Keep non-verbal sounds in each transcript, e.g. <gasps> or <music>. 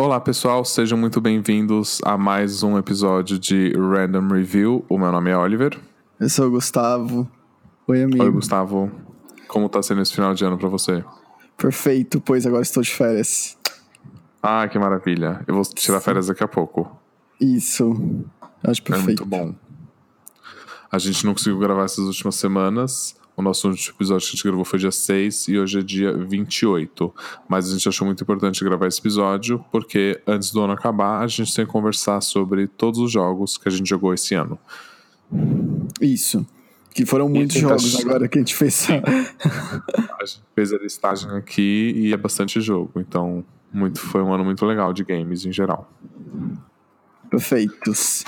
Olá pessoal, sejam muito bem-vindos a mais um episódio de Random Review. O meu nome é Oliver. Eu sou o Gustavo. Oi, amigo. Oi, Gustavo. Como tá sendo esse final de ano para você? Perfeito, pois agora estou de férias. Ah, que maravilha. Eu vou tirar férias daqui a pouco. Isso. Acho perfeito. É muito bom. A gente não conseguiu gravar essas últimas semanas. O nosso último episódio que a gente gravou foi dia 6 e hoje é dia 28. Mas a gente achou muito importante gravar esse episódio porque antes do ano acabar, a gente tem que conversar sobre todos os jogos que a gente jogou esse ano. Isso. Que foram muitos jogos agora que a gente fez. <laughs> a gente fez a listagem aqui e é bastante jogo. Então, muito, foi um ano muito legal de games em geral. Perfeitos.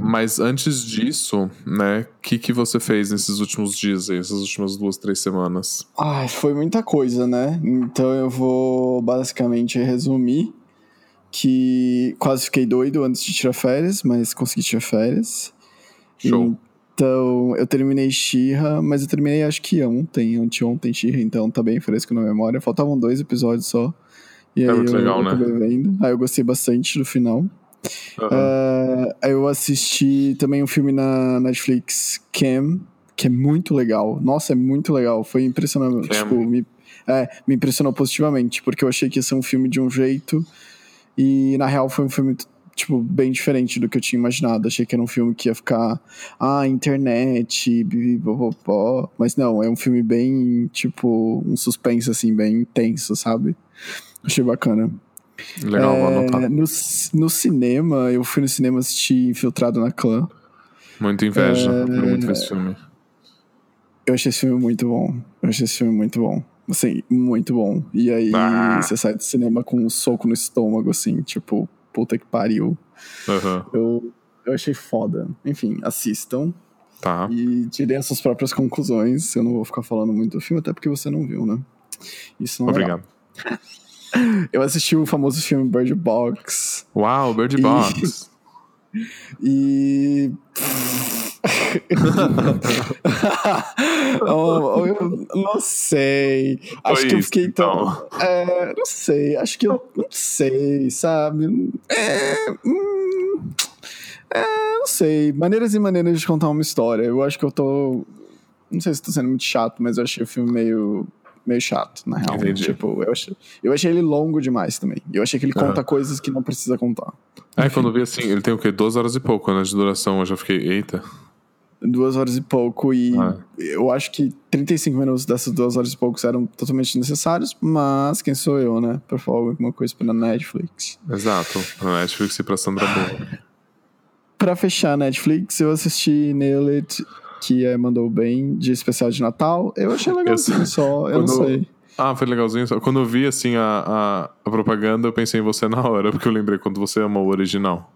Mas antes disso, né, o que, que você fez nesses últimos dias aí, essas últimas duas, três semanas? Ai, foi muita coisa, né? Então eu vou basicamente resumir que quase fiquei doido antes de tirar férias, mas consegui tirar férias. Show. Então, eu terminei Xirra, mas eu terminei acho que ontem, anteontem Xirra, então tá bem fresco na memória. Faltavam dois episódios só. E é aí muito eu, legal, né? vendo. Aí eu gostei bastante do final. Uhum. Uh, eu assisti também um filme na Netflix, Cam, que é muito legal. Nossa, é muito legal. Foi impressionante. Tipo, me, é, me impressionou positivamente, porque eu achei que ia ser um filme de um jeito. E na real foi um filme tipo, bem diferente do que eu tinha imaginado. Achei que era um filme que ia ficar, ah, internet, bibibobopó. Mas não, é um filme bem, tipo, um suspense, assim, bem intenso, sabe? Achei bacana. Legal, vou É, anotar. no, no cinema, eu fui no cinema assistir Infiltrado na Clã. Muita inveja. É, muito ver esse filme. Eu achei esse filme muito bom. Eu achei esse filme muito bom. Assim, muito bom. E aí, Ah. você sai do cinema com um soco no estômago, assim, tipo, puta que pariu. Aham. Eu, eu achei foda. Enfim, assistam Tá. e tirem as suas próprias conclusões. Eu não vou ficar falando muito do filme, até porque você não viu, né? Isso não é. Obrigado. <laughs> <laughs> Eu assisti o famoso filme Bird Box. Uau, Bird E- Box. <laughs> E. <laughs> Oh, eu não sei. Acho Foi que eu isso, fiquei tão. então. É, não sei. Acho que eu. Não sei, sabe? É. hum, é, não sei. Maneiras e maneiras de contar uma história. Eu acho que eu tô. Não sei se tô sendo muito chato, mas eu achei o filme meio. Meio chato, na real. Entendi. Tipo, eu achei, eu achei ele longo demais também. Eu achei que ele conta coisas que não precisa contar. É, quando eu vi assim, ele tem o quê? Duas horas e pouco, né, de duração. Eu já fiquei, eita. duas horas e pouco e Ah. eu acho que 35 minutos dessas duas horas e poucos eram totalmente necessários, mas quem sou eu, né? Pra falar alguma coisa pela Netflix. Exato. Pra Netflix e pra Sandra Bullock. Pra fechar a Netflix, eu assisti Nail It, que é, mandou bem, de especial de Natal. Eu achei <laughs> legalzinho só, eu não sei. Ah, foi legalzinho. Só Quando eu vi, assim, a, a, a propaganda, eu pensei em você na hora, porque eu lembrei quando você amou o original.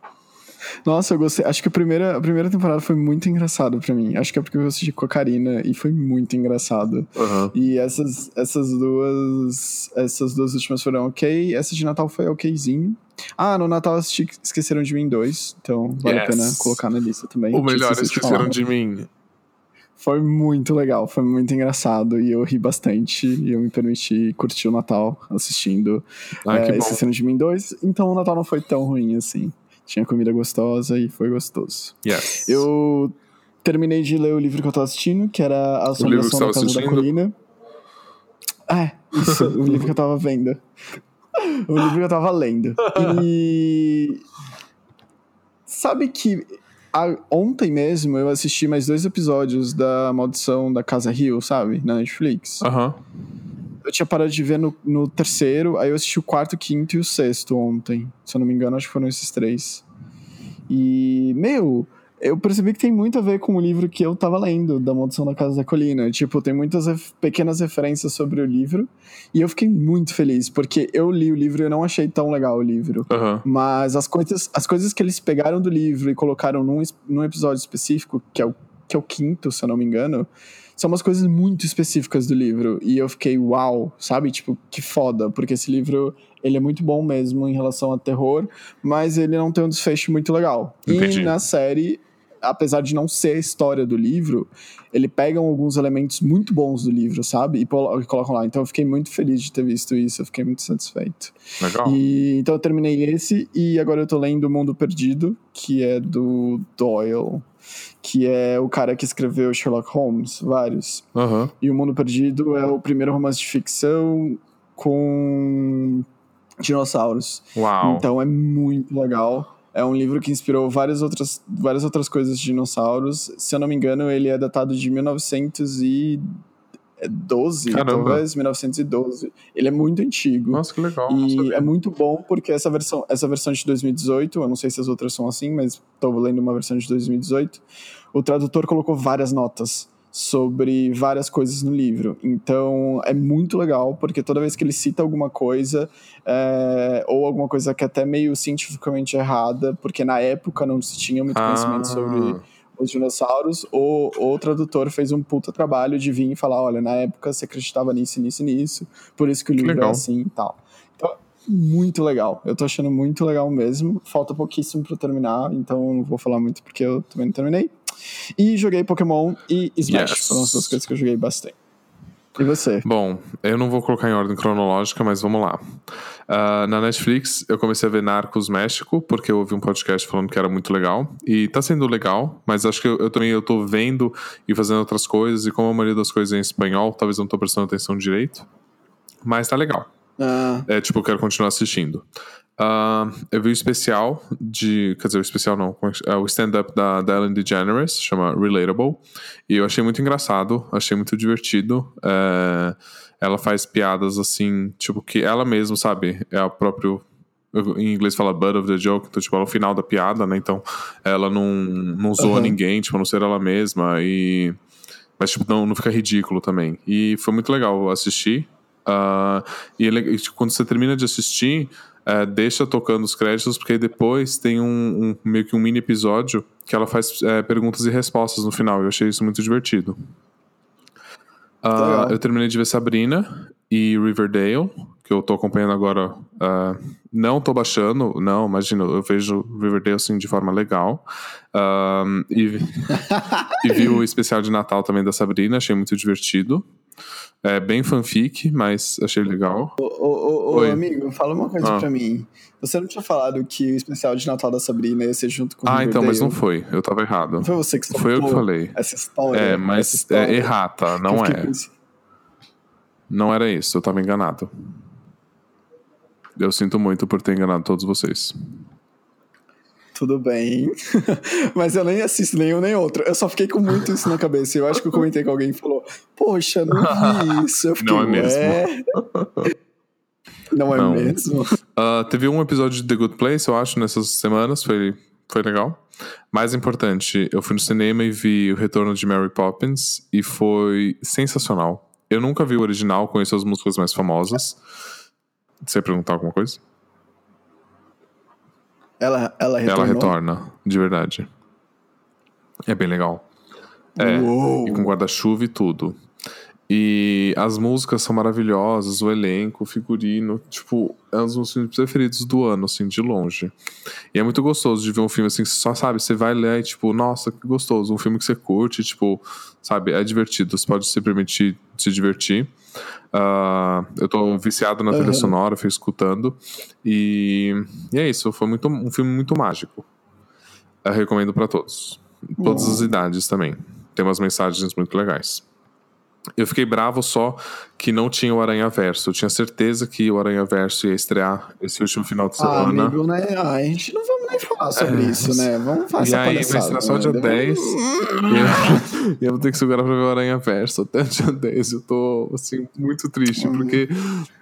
Nossa, eu gostei. Acho que a primeira, a primeira temporada foi muito engraçada pra mim. Acho que é porque eu assisti com a Karina e foi muito engraçado. Aham. E essas, essas duas. Essas duas últimas foram ok. Essa de Natal foi okzinho. Ah, no Natal assisti Esqueceram de Mim 2. Então vale a Yes. pena colocar na lista também. O melhor, esqueceram de mim. Foi muito legal, foi muito engraçado. E eu ri bastante. E eu me permiti curtir o Natal assistindo Ah, é, bom. Esqueceram de Mim 2. Então o Natal não foi tão ruim assim. Tinha comida gostosa e foi gostoso. Yes. Eu terminei de ler o livro que eu tava assistindo, que era A Assombração da Casa da? Colina. É, isso, o <laughs> livro que eu tava vendo. O livro que eu tava lendo. <laughs> E. Sabe que a- ontem mesmo eu assisti mais dois episódios da Maldição da Casa Rio, sabe? Na Netflix. Aham. Eu tinha parado de ver no, no terceiro, aí eu assisti o quarto, quinto e o sexto ontem. Se eu não me engano, acho que foram esses três. E, meu, eu percebi que tem muito a ver com o livro que eu tava lendo, da Maldição da Casa da Colina. Tipo, tem muitas ref- pequenas referências sobre o livro. E eu fiquei muito feliz, porque eu li o livro e eu não achei tão legal o livro. Aham. Mas as coisas, as coisas que eles pegaram do livro e colocaram num, num episódio específico, que é, o, que é o quinto, se eu não me engano, são umas coisas muito específicas do livro. E eu fiquei, uau, sabe? Tipo, que foda, porque esse livro, ele é muito bom mesmo em relação a terror, mas ele não tem um desfecho muito legal. Entendi. E na série, apesar de não ser a história do livro, ele pegam alguns elementos muito bons do livro, sabe? E, colocam lá. Então eu fiquei muito feliz de ter visto isso, eu fiquei muito satisfeito. Legal. E, então eu terminei esse e agora eu tô lendo O Mundo Perdido, que é do Doyle, que é o cara que escreveu Sherlock Holmes, vários. Uhum. E O Mundo Perdido é o primeiro romance de ficção com dinossauros. Uau. Então é muito legal. É um livro que inspirou várias outras, várias outras coisas de dinossauros. Se eu não me engano, ele é datado de 1912, Caramba. talvez, 1912. Ele é muito antigo. Nossa, que legal. E é muito bom porque essa versão, essa versão de 2018, eu não sei se as outras são assim, mas estou lendo uma versão de 2018. O tradutor colocou várias notas sobre várias coisas no livro. Então é muito legal porque toda vez que ele cita alguma coisa é, ou alguma coisa que é até meio cientificamente errada, porque na época não se tinha muito conhecimento Ah. sobre os dinossauros, o, o tradutor fez um puta trabalho de vir e falar, olha, na época você acreditava nisso, nisso nisso, por isso que o livro legal. é assim e tal. Então, muito legal. Eu tô achando muito legal mesmo. Falta pouquíssimo pra eu terminar, então não vou falar muito porque eu também não terminei. E joguei Pokémon e Smash. Yes. Foram as duas coisas que eu joguei bastante. E você? Bom, eu não vou colocar em ordem cronológica, mas vamos lá. Ah, na Netflix, eu comecei a ver Narcos México, porque eu ouvi um podcast falando que era muito legal. E tá sendo legal, mas acho que eu, eu também eu tô vendo e fazendo outras coisas, e como a maioria das coisas é em espanhol, talvez eu não tô prestando atenção direito. Mas tá legal. Ah, É, tipo, eu quero continuar assistindo. Ah, eu vi o especial de. Quer dizer, o especial não. é É o stand-up da, da Ellen DeGeneres, chama Relatable. E eu achei muito engraçado, achei muito divertido. É, ela faz piadas assim, tipo, que ela mesma, sabe? É o próprio. Em inglês fala butt of the joke, então, tipo, ela é o final da piada, né? Então, ela não, não zoa Aham. ninguém, tipo, a não ser ela mesma. E. Mas, tipo, não, não fica ridículo também. E foi muito legal assistir. Ah, e ele- e, tipo, quando você termina de assistir, eh, deixa tocando os créditos, porque depois tem um, um- meio que um mini episódio que ela faz eh, perguntas e respostas no final. Eu achei isso muito divertido. Legal. eu terminei de ver Sabrina e Riverdale, que eu tô acompanhando agora. ah, não tô baixando, não, imagina, eu vejo Riverdale assim de forma legal. Ah, e, <laughs> e vi o especial de Natal também da Sabrina, achei muito divertido. É bem fanfic, mas achei legal. Ô, ô, ô, amigo, fala uma coisa Ah. pra mim. Você não tinha falado que o especial de Natal da Sabrina ia ser junto com o Ah, então, mas não foi. Eu tava errado. Não foi você que Foi eu que falei. Essa história. É, mas história, é errata, não é. pensando- Não era isso, eu tava enganado. Eu sinto muito por ter enganado todos vocês. Tudo bem. <laughs> Mas eu nem assisto nenhum nem outro. Eu só fiquei com muito isso na cabeça. Eu acho que eu comentei com alguém e falou: Poxa, não vi <laughs> isso. Eu fiquei, Não é mesmo. "Ué?" <laughs> Não é Não. mesmo? Ah, teve um episódio de The Good Place, eu acho, nessas semanas, foi, foi legal. Mais importante, eu fui no cinema e vi o retorno de Mary Poppins e foi sensacional. Eu nunca vi o original, conheço as músicas mais famosas. Você ia perguntar alguma coisa? Ela, ela retornou. Ela retorna, de verdade. É bem legal. É, Uou. e com guarda-chuva e tudo. E as músicas são maravilhosas, o elenco, o figurino, tipo, é um dos meus filmes preferidos do ano, assim, de longe. E é muito gostoso de ver um filme assim, que você só sabe, você vai ler e, tipo, nossa, que gostoso, um filme que você curte, tipo, sabe, é divertido, você pode se permitir se divertir. Ah, eu tô viciado na trilha Aham. sonora, fui escutando. E, e é isso, foi muito, um filme muito mágico. Eu recomendo pra todos. Todas as idades também. Tem umas mensagens muito legais. Eu fiquei bravo só que não tinha o Aranha Verso. Eu tinha certeza que o Aranha Verso ia estrear esse último final de Ah, semana. amigo, né? Ah, a gente não vamos nem falar sobre É, isso, né? Vamos fazer e aí vai estrear só né? dia Deve- 10. E eu, <laughs> eu vou ter que segurar pra ver o Aranha Verso até o dia 10. Eu tô, assim, muito triste, Uhum. porque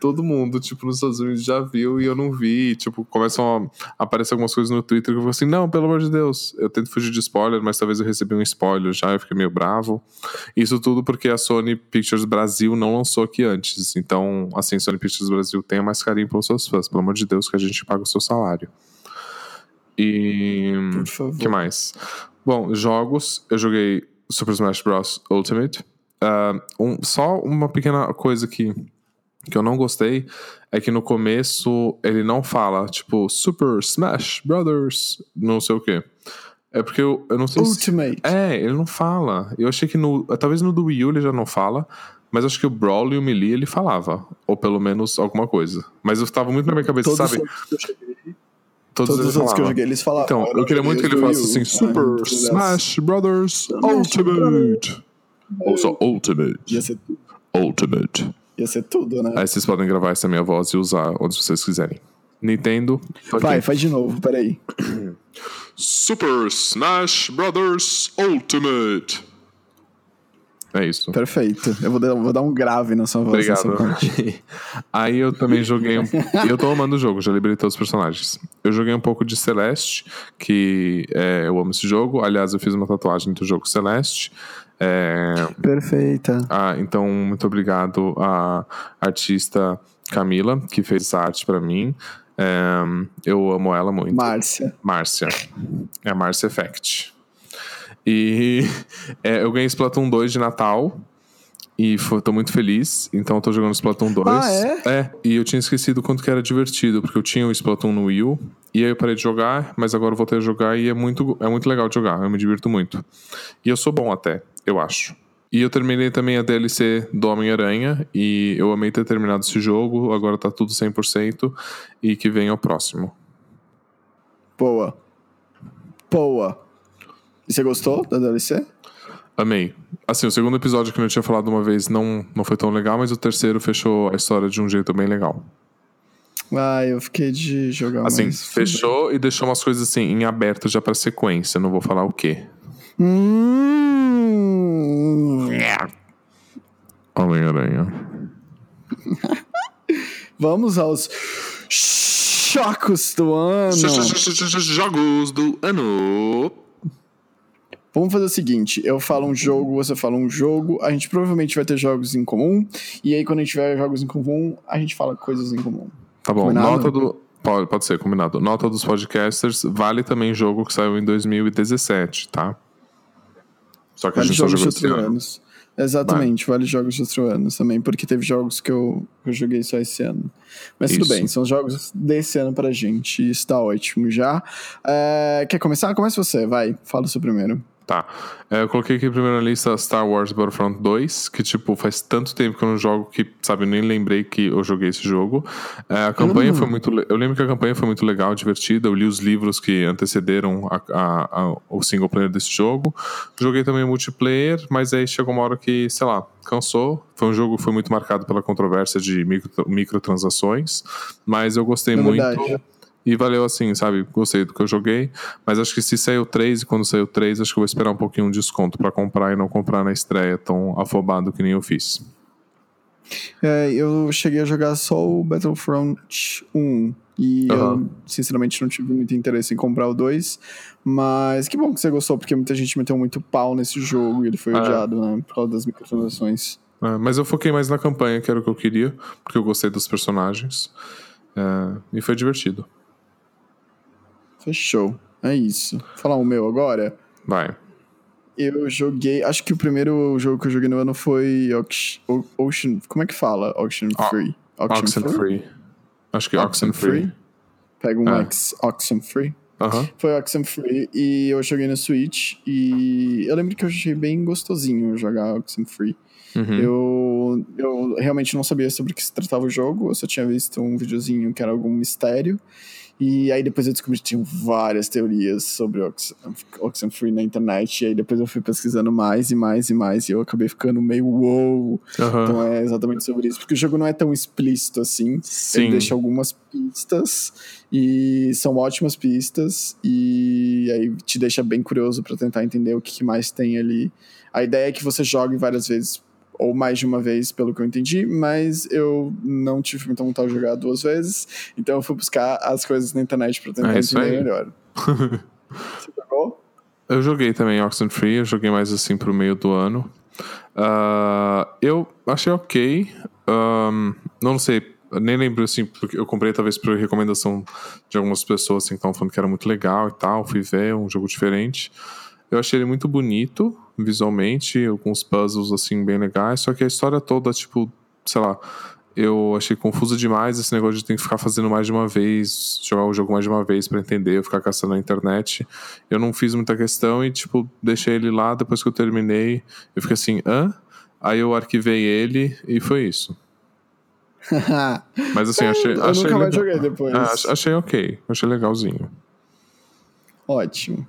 todo mundo, tipo, nos Estados Unidos já viu e eu não vi. E, tipo, começam a aparecer algumas coisas no Twitter que eu fico assim, não, pelo amor de Deus. Eu tento fugir de spoiler, mas talvez eu recebi um spoiler já, eu fiquei meio bravo. Isso tudo porque a Sony Pictures Brasil não lançou aqui antes. Então, assim, Sony Pictures Brasil tenha mais carinho pelos seus fãs. Pelo amor de Deus, que a gente paga o seu salário. E. Por favor. O que mais? Bom, jogos. Eu joguei Super Smash Bros. Ultimate. Ah, um- só uma pequena coisa que, que eu não gostei é que no começo ele não fala, tipo, Super Smash Brothers, não sei o quê. É porque eu, eu não sei Ultimate. se. É, ele não fala. Eu achei que no. Talvez no do Wii U ele já não fala. Mas acho que o Brawl e o Melee ele falava. Ou pelo menos alguma coisa. Mas eu tava muito na minha cabeça, Todos sabe? os outros que eu cheguei, Todos, todos os outros que eu joguei, eles falavam. Então, eu queria muito que ele falasse assim: U. Super Ah, Smash Brothers Ultimate. Ou só Ultimate. Ia ser, tudo- Ultimate. ia ser tudo, né? Aí vocês podem gravar essa minha voz e usar onde vocês quiserem. Nintendo. Vai, faz de novo, peraí. Super Smash Brothers Ultimate. É isso. Perfeito. Eu vou dar, vou dar um grave na sua voz. Obrigado. <laughs> Aí eu também joguei. Um... eu tô amando o jogo, já liberei todos os personagens. Eu joguei um pouco de Celeste, que é, eu amo esse jogo. Aliás, eu fiz uma tatuagem do jogo Celeste. É, Perfeita. ah, então, muito obrigado à artista Camila, que fez essa arte pra mim. É, eu amo ela muito. Márcia. Márcia. É a Márcia Effect. E <laughs> é, eu ganhei Splatoon 2 de Natal. E fo- tô muito feliz. Então eu tô jogando Splatoon 2. Ah, é? É. E eu tinha esquecido quanto que era divertido. Porque eu tinha o Splatoon no Wii U. E aí eu parei de jogar. Mas agora eu voltei a jogar. E é muito, é muito legal de jogar. Eu me divirto muito. E eu sou bom até, eu acho. E eu terminei também a DLC do Homem-Aranha. E eu amei ter terminado esse jogo. Agora tá tudo 100%. E que venha o próximo. Boa. Boa. E você gostou da DLC? Amei. Assim, o segundo episódio que eu tinha falado uma vez não, não foi tão legal, mas o terceiro fechou a história de um jeito bem legal. Ah, eu fiquei de jogar Assim, fechou e deixou umas coisas assim em aberto já pra sequência. Não vou falar o quê. Hum. Homem-Aranha. <laughs> Vamos aos chocos do ano. Jogos do ano. Vamos fazer o seguinte: eu falo um jogo, você fala um jogo. A gente provavelmente vai ter jogos em comum. E aí, quando a gente tiver jogos em comum, a gente fala coisas em comum. Tá bom, Combinado? nota do. Pode, pode ser, combinado. Nota dos podcasters vale também jogo que saiu em 2017, tá? Só que a Vale gente só jogos de jogou esse outros ano. anos. Exatamente, vale jogos de outros anos também, porque teve jogos que eu, eu joguei só esse ano. Mas tudo Isso. bem, são jogos desse ano pra gente, isso tá ótimo já. É, quer começar? Começa você, vai, fala o seu primeiro. Tá. É, eu coloquei aqui primeiro na lista Star Wars Battlefront 2, que, tipo, faz tanto tempo que eu não jogo que, sabe, eu nem lembrei que eu joguei esse jogo. É, a campanha Hum. foi muito. Eu lembro que a campanha foi muito legal, divertida. Eu li os livros que antecederam a- a- a- o single player desse jogo. Joguei também multiplayer, mas aí chegou uma hora que, sei lá, cansou. Foi um jogo que foi muito marcado pela controvérsia de micro, microtransações, mas eu gostei É muito. verdade. E valeu assim, sabe? Gostei do que eu joguei. Mas acho que se sair o 3 e quando sair o 3, acho que eu vou esperar um pouquinho de desconto pra comprar e não comprar na estreia tão afobado que nem eu fiz. É, eu cheguei a jogar só o Battlefront 1. E eu, Aham. sinceramente, não tive muito interesse em comprar o 2. Mas que bom que você gostou, porque muita gente meteu muito pau nesse jogo e ele foi É. odiado, né? Por causa das microtransações. É, mas eu foquei mais na campanha, que era o que eu queria, porque eu gostei dos personagens. É, e foi divertido. Fechou. É isso. Vou falar o meu agora. Vai. Eu joguei. Acho que o primeiro jogo que eu joguei no ano foi Ocean. Como é que fala? Ocean O- Free. Oxenfree. Acho que Oxenfree. Pega um É. X, Oxenfree. Aham. Foi Oxenfree e eu joguei no Switch e eu lembro que eu achei bem gostosinho jogar Oxenfree. Uhum. Eu, eu realmente não sabia sobre o que se tratava o jogo, eu só tinha visto um videozinho que era algum mistério. E aí depois eu descobri que tinham várias teorias sobre Ox- Oxenfree na internet. E aí depois eu fui pesquisando mais e mais e mais. E eu acabei ficando meio wow. Aham. Então é exatamente sobre isso. Porque o jogo não é tão explícito assim. Sim. Ele deixa algumas pistas. E são ótimas pistas. E aí te deixa bem curioso pra tentar entender o que que mais tem ali. A ideia é que você jogue várias vezes. Ou mais de uma vez, pelo que eu entendi, mas eu não tive muita vontade de jogar duas vezes, então eu fui buscar as coisas na internet pra tentar É entender aí. melhor. <laughs> Você jogou? Eu joguei também Oxenfree, eu joguei mais assim pro meio do ano. Ah, eu achei ok. Ahn, não sei, nem lembro assim, porque eu comprei talvez por recomendação de algumas pessoas assim, que estavam falando que era muito legal e tal. Fui ver, um jogo diferente. Eu achei ele muito bonito, visualmente, alguns puzzles assim bem legais, só que a história toda, tipo, sei lá, eu achei confuso demais esse negócio de ter que ficar fazendo mais de uma vez, jogar o jogo mais de uma vez para entender, ficar caçando na internet. Eu não fiz muita questão e, tipo, deixei ele lá. Depois que eu terminei, eu fiquei assim, hã? Aí eu arquivei ele e foi isso. <laughs> Mas assim, achei. eu achei nunca mais legal. joguei depois. Ah, ach- achei ok, achei legalzinho. Ótimo.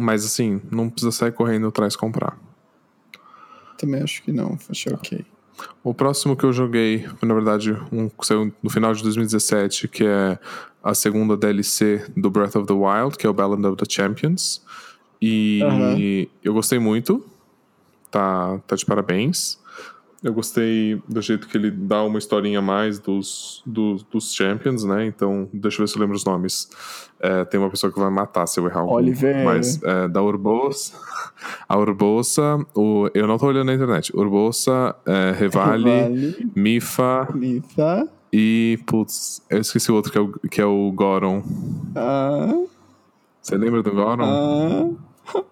Mas assim, não precisa sair correndo atrás comprar. Também acho que não. Achei ok. O próximo que eu joguei, na verdade, um no final de 2017, que é a segunda DLC do Breath of the Wild, que é o Ballad of the Champions. E Aham. eu gostei muito. Tá, tá de parabéns. Eu gostei do jeito que ele dá uma historinha a mais dos, dos, dos Champions, né? Então, deixa eu ver se eu lembro os nomes. É, tem uma pessoa que vai matar se eu errar algum. Oliveira. Mas é, da Urbosa. <laughs> A Urbosa, o, eu não tô olhando na internet. Urbosa, é, Revali, Vale. Mifa Lita. e. Putz, eu esqueci o outro que é o, que é o Goron. Ah. Você lembra do Goron? Ah.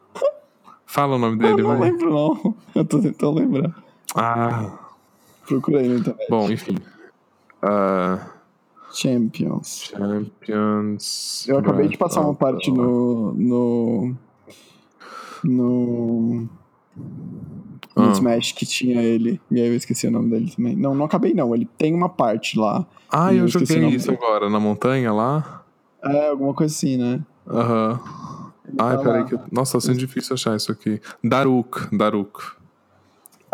Fala o nome Eu dele, não vai. lembro, não. Eu tô tentando lembrar. Ah, Procurei na internet. bom, enfim. Ah, Champions. Champions. Eu acabei de passar uma parte no. no. no. no Ah. Smash que tinha ele. E aí eu esqueci o nome dele também. Não, não acabei não. Ele tem uma parte lá. Ah, eu eu joguei isso dele. agora, na montanha lá. É, alguma coisa assim, né? Aham. Ai, tá peraí. Que... Nossa, tá sendo difícil achar isso aqui. Daruk. Daruk.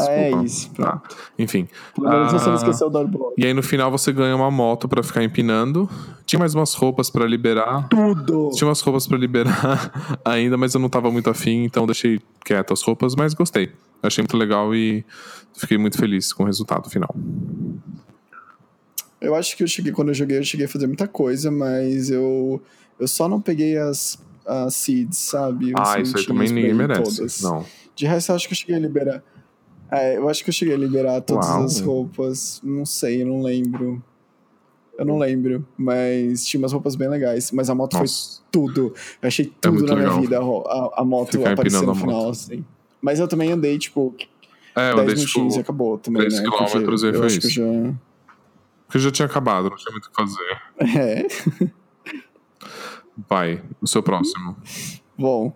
É Desculpa. isso, pronto. Enfim. Pelo menos você Ah. não esqueceu do. E aí no final você ganha uma moto pra ficar empinando. Tinha mais umas roupas pra liberar. Tudo! Tinha umas roupas pra liberar <laughs> ainda, mas eu não tava muito afim, então deixei quieto as roupas, mas gostei. Achei muito legal e fiquei muito feliz com o resultado final. Eu acho que eu cheguei, quando eu joguei, eu cheguei a fazer muita coisa, mas eu, eu só não peguei as, as seeds, sabe? Os ah, isso aí também ninguém merece. todas. Não. De resto, eu acho que eu cheguei a liberar. É, eu acho que eu cheguei a liberar todas Uau. as roupas. Não sei, eu não lembro. Eu não lembro, mas tinha umas roupas bem legais. Mas a moto foi Nossa. tudo. Eu achei tudo muito na minha legal. vida, a, a, moto Ficar aparecendo no final, assim. Mas eu também andei, tipo, É, eu 10 dei minutinhos e tipo. acabou também, 3 né? quilômetros e eu foi eu isso. já... Porque já tinha acabado, não tinha muito o que fazer. <laughs> É. Vai, o seu próximo. Bom,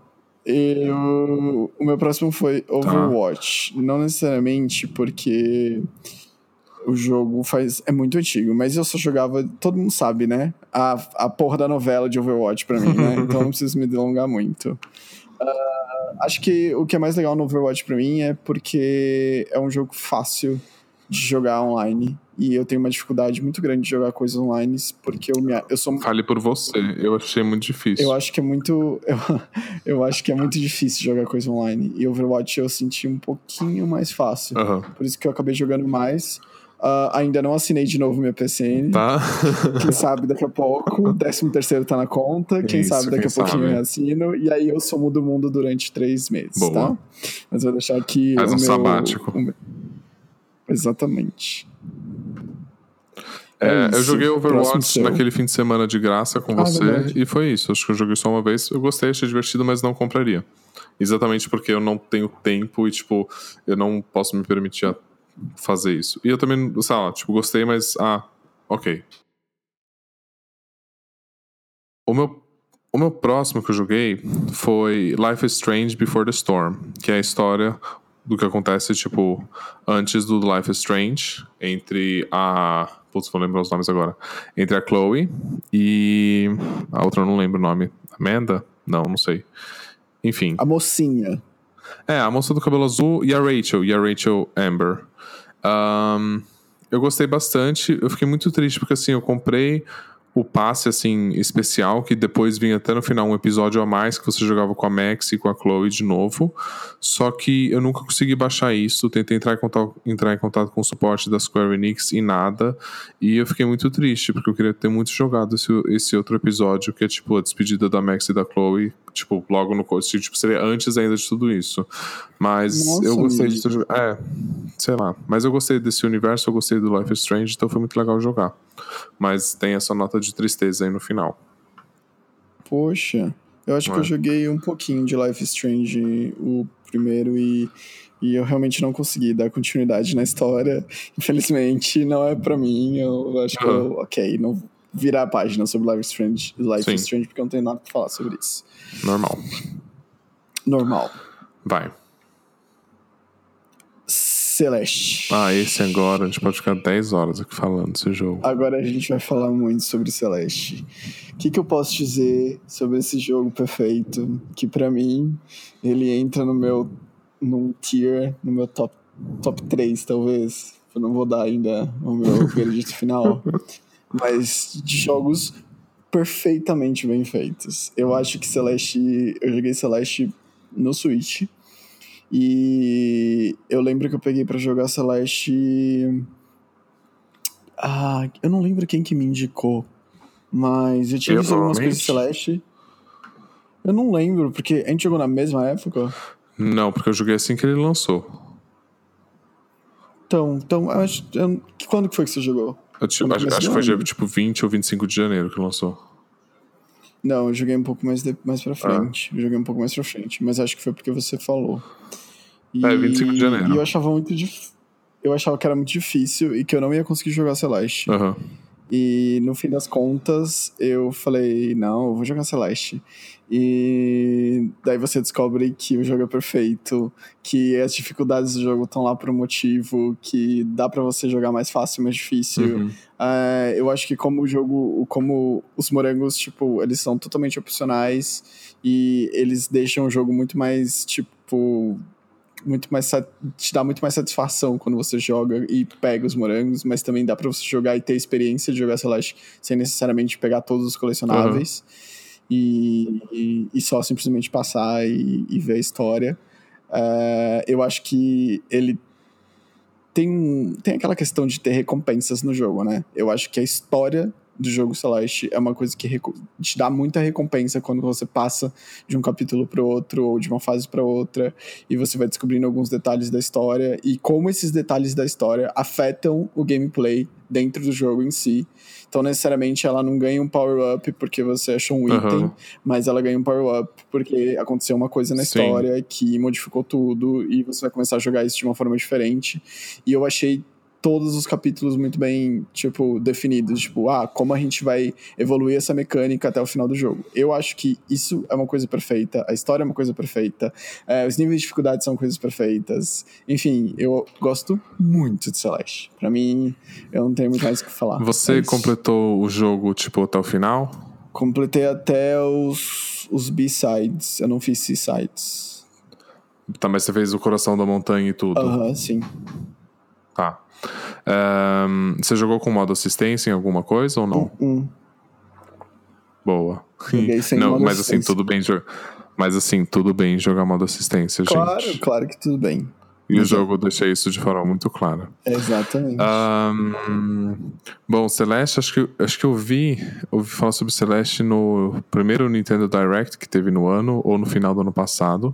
eu, o meu próximo foi Tá. Overwatch. Não necessariamente porque o jogo faz é muito antigo, mas eu só jogava, todo mundo sabe, né? A, a porra da novela de Overwatch pra mim, né? Então não preciso me delongar muito. Ah, acho que o que é mais legal no Overwatch pra mim é porque é um jogo fácil de jogar online. E eu tenho uma dificuldade muito grande de jogar coisas online, porque eu, me, eu sou Fale por você, eu achei muito difícil. eu acho que é muito. <laughs> Eu, eu acho que é muito difícil jogar coisa online. E Overwatch eu senti um pouquinho mais fácil. Aham. Por isso que eu acabei jogando mais. Ah, ainda não assinei de novo minha PCN. Tá? <laughs> Quem sabe daqui a pouco. 13 terceiro tá na conta. Quem Isso, sabe daqui quem a pouquinho sabe. eu assino. E aí eu sumo do mundo durante três meses, Boa. tá? Mas vou deixar aqui. Faz um meu- sabático. o Exatamente. É, É eu joguei Overwatch naquele fim de semana de graça com Ah, você verdade. e foi isso. Acho que eu joguei só uma vez. Eu gostei, achei divertido, mas não compraria. Exatamente porque eu não tenho tempo e, tipo, eu não posso me permitir fazer isso. E eu também, sei lá, tipo, gostei, mas. Ah, ok. O meu, o meu próximo que eu joguei foi Life is Strange Before the Storm, que é a história do que acontece, tipo, antes do Life is Strange, entre a. Putz, vou lembrar os nomes agora. Entre a Chloe e. A outra eu não lembro o nome. Amanda? Não, não sei. Enfim. A mocinha. É, a moça do cabelo azul e a Rachel, e a Rachel Amber. Ahn, eu gostei bastante. Eu fiquei muito triste porque assim, eu comprei o passe assim especial que depois vinha até no final um episódio a mais que você jogava com a Max e com a Chloe de novo. Só que eu nunca consegui baixar isso, tentei entrar em contato, entrar em contato com o suporte da Square Enix e nada. E eu fiquei muito triste porque eu queria ter muito jogado esse, esse outro episódio que é tipo a despedida da Max e da Chloe, tipo, logo no tipo, seria antes ainda de tudo isso. Mas Nossa, eu gostei de. É, sei lá. Mas eu gostei desse universo, eu gostei do Life is Strange, então foi muito legal jogar. Mas tem essa nota de tristeza aí no final. Poxa, eu acho que É. eu joguei um pouquinho de Life Strange, o primeiro e, e eu realmente não consegui dar continuidade na história. <laughs> Infelizmente, não é para mim. Eu acho que eu, ok, não virar a página sobre Life Strange, Life Strange porque eu não tenho nada pra falar sobre isso. Normal. Normal. Vai. Celeste. Ah, esse agora, a gente pode ficar 10 horas aqui falando desse jogo. Agora a gente vai falar muito sobre Celeste. O que, que eu posso dizer sobre esse jogo perfeito? Que para mim, ele entra no meu num tier, no meu top, top 3, talvez. Eu não vou dar ainda o meu <laughs> veredito final. Mas de jogos perfeitamente bem feitos. Eu acho que Celeste. Eu joguei Celeste no Switch. E eu lembro que eu peguei para jogar Celeste. Ah, eu não lembro quem que me indicou. Mas eu tinha visto algumas coisas de Celeste. Eu não lembro, porque a gente jogou na mesma época. Não, porque eu joguei assim que ele lançou. Então, então acho, eu, quando que foi que você jogou? Eu, tipo, acho, acho que foi dia, tipo 20 ou 25 de janeiro que lançou. Não, eu joguei um pouco mais, de, mais pra ah. frente. Ah. Eu joguei um pouco mais pra frente, mas acho que foi porque você falou. E, é, 25 de janeiro. E eu achava muito difícil. Eu achava que era muito difícil e que eu não ia conseguir jogar Celeste. Uhum. E no fim das contas, eu falei, não, eu vou jogar Celeste. E daí você descobre que o jogo é perfeito, que as dificuldades do jogo estão lá por um motivo, que dá para você jogar mais fácil, mais difícil. Uhum. Uh, eu acho que como o jogo, como os morangos, tipo, eles são totalmente opcionais e eles deixam o jogo muito mais, tipo, muito mais te dá muito mais satisfação quando você joga e pega os morangos, mas também dá para você jogar e ter experiência de jogar Celeste sem necessariamente pegar todos os colecionáveis. Uhum e, e, e só simplesmente passar e, e ver a história. Uh, eu acho que ele tem, tem aquela questão de ter recompensas no jogo, né? Eu acho que a história do jogo Celeste é uma coisa que te dá muita recompensa quando você passa de um capítulo para outro ou de uma fase para outra e você vai descobrindo alguns detalhes da história e como esses detalhes da história afetam o gameplay dentro do jogo em si. Então, necessariamente, ela não ganha um power-up porque você achou um item, uhum. mas ela ganha um power-up porque aconteceu uma coisa na Sim. história que modificou tudo e você vai começar a jogar isso de uma forma diferente. E eu achei todos os capítulos muito bem, tipo, definidos. Tipo, ah, como a gente vai evoluir essa mecânica até o final do jogo. Eu acho que isso é uma coisa perfeita, a história é uma coisa perfeita, é, os níveis de dificuldade são coisas perfeitas. Enfim, eu gosto muito de Celeste. Pra mim, eu não tenho muito mais o que falar. Você completou o jogo, tipo, até o final? Completei até os, os B-sides, eu não fiz C-sides. Tá, mas você fez o Coração da Montanha e tudo? Aham, uh -huh, sim. Um, você jogou com modo assistência em alguma coisa ou não? Uh -uh. Boa. não, mas assim, tudo bem. Mas assim, tudo bem jogar modo assistência, claro, gente. Claro, claro que tudo bem. E o jogo deixa isso de forma muito clara. Exatamente. Um, bom, Celeste, acho que, acho que eu vi, ouvi falar sobre Celeste no primeiro Nintendo Direct que teve no ano, ou no final do ano passado.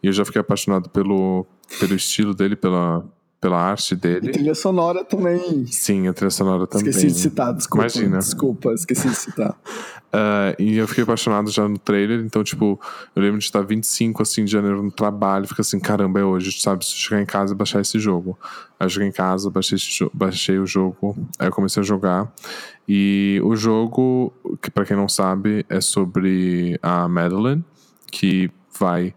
E eu já fiquei apaixonado pelo, pelo estilo dele, pela, pela arte dele. E trilha sonora também. Sim, a trilha sonora também. Esqueci de citar, desculpa. Imagina. Desculpa, esqueci de citar. uh, <laughs> e eu fiquei apaixonado já no trailer, então, tipo, eu lembro de estar 25 assim, de janeiro no trabalho, fica assim, caramba, é hoje, sabe? Se chegar em casa e baixar esse jogo. Aí eu cheguei em casa, baixei, baixei o jogo, aí eu comecei a jogar. E o jogo, que para quem não sabe, é sobre a Madeline, que vai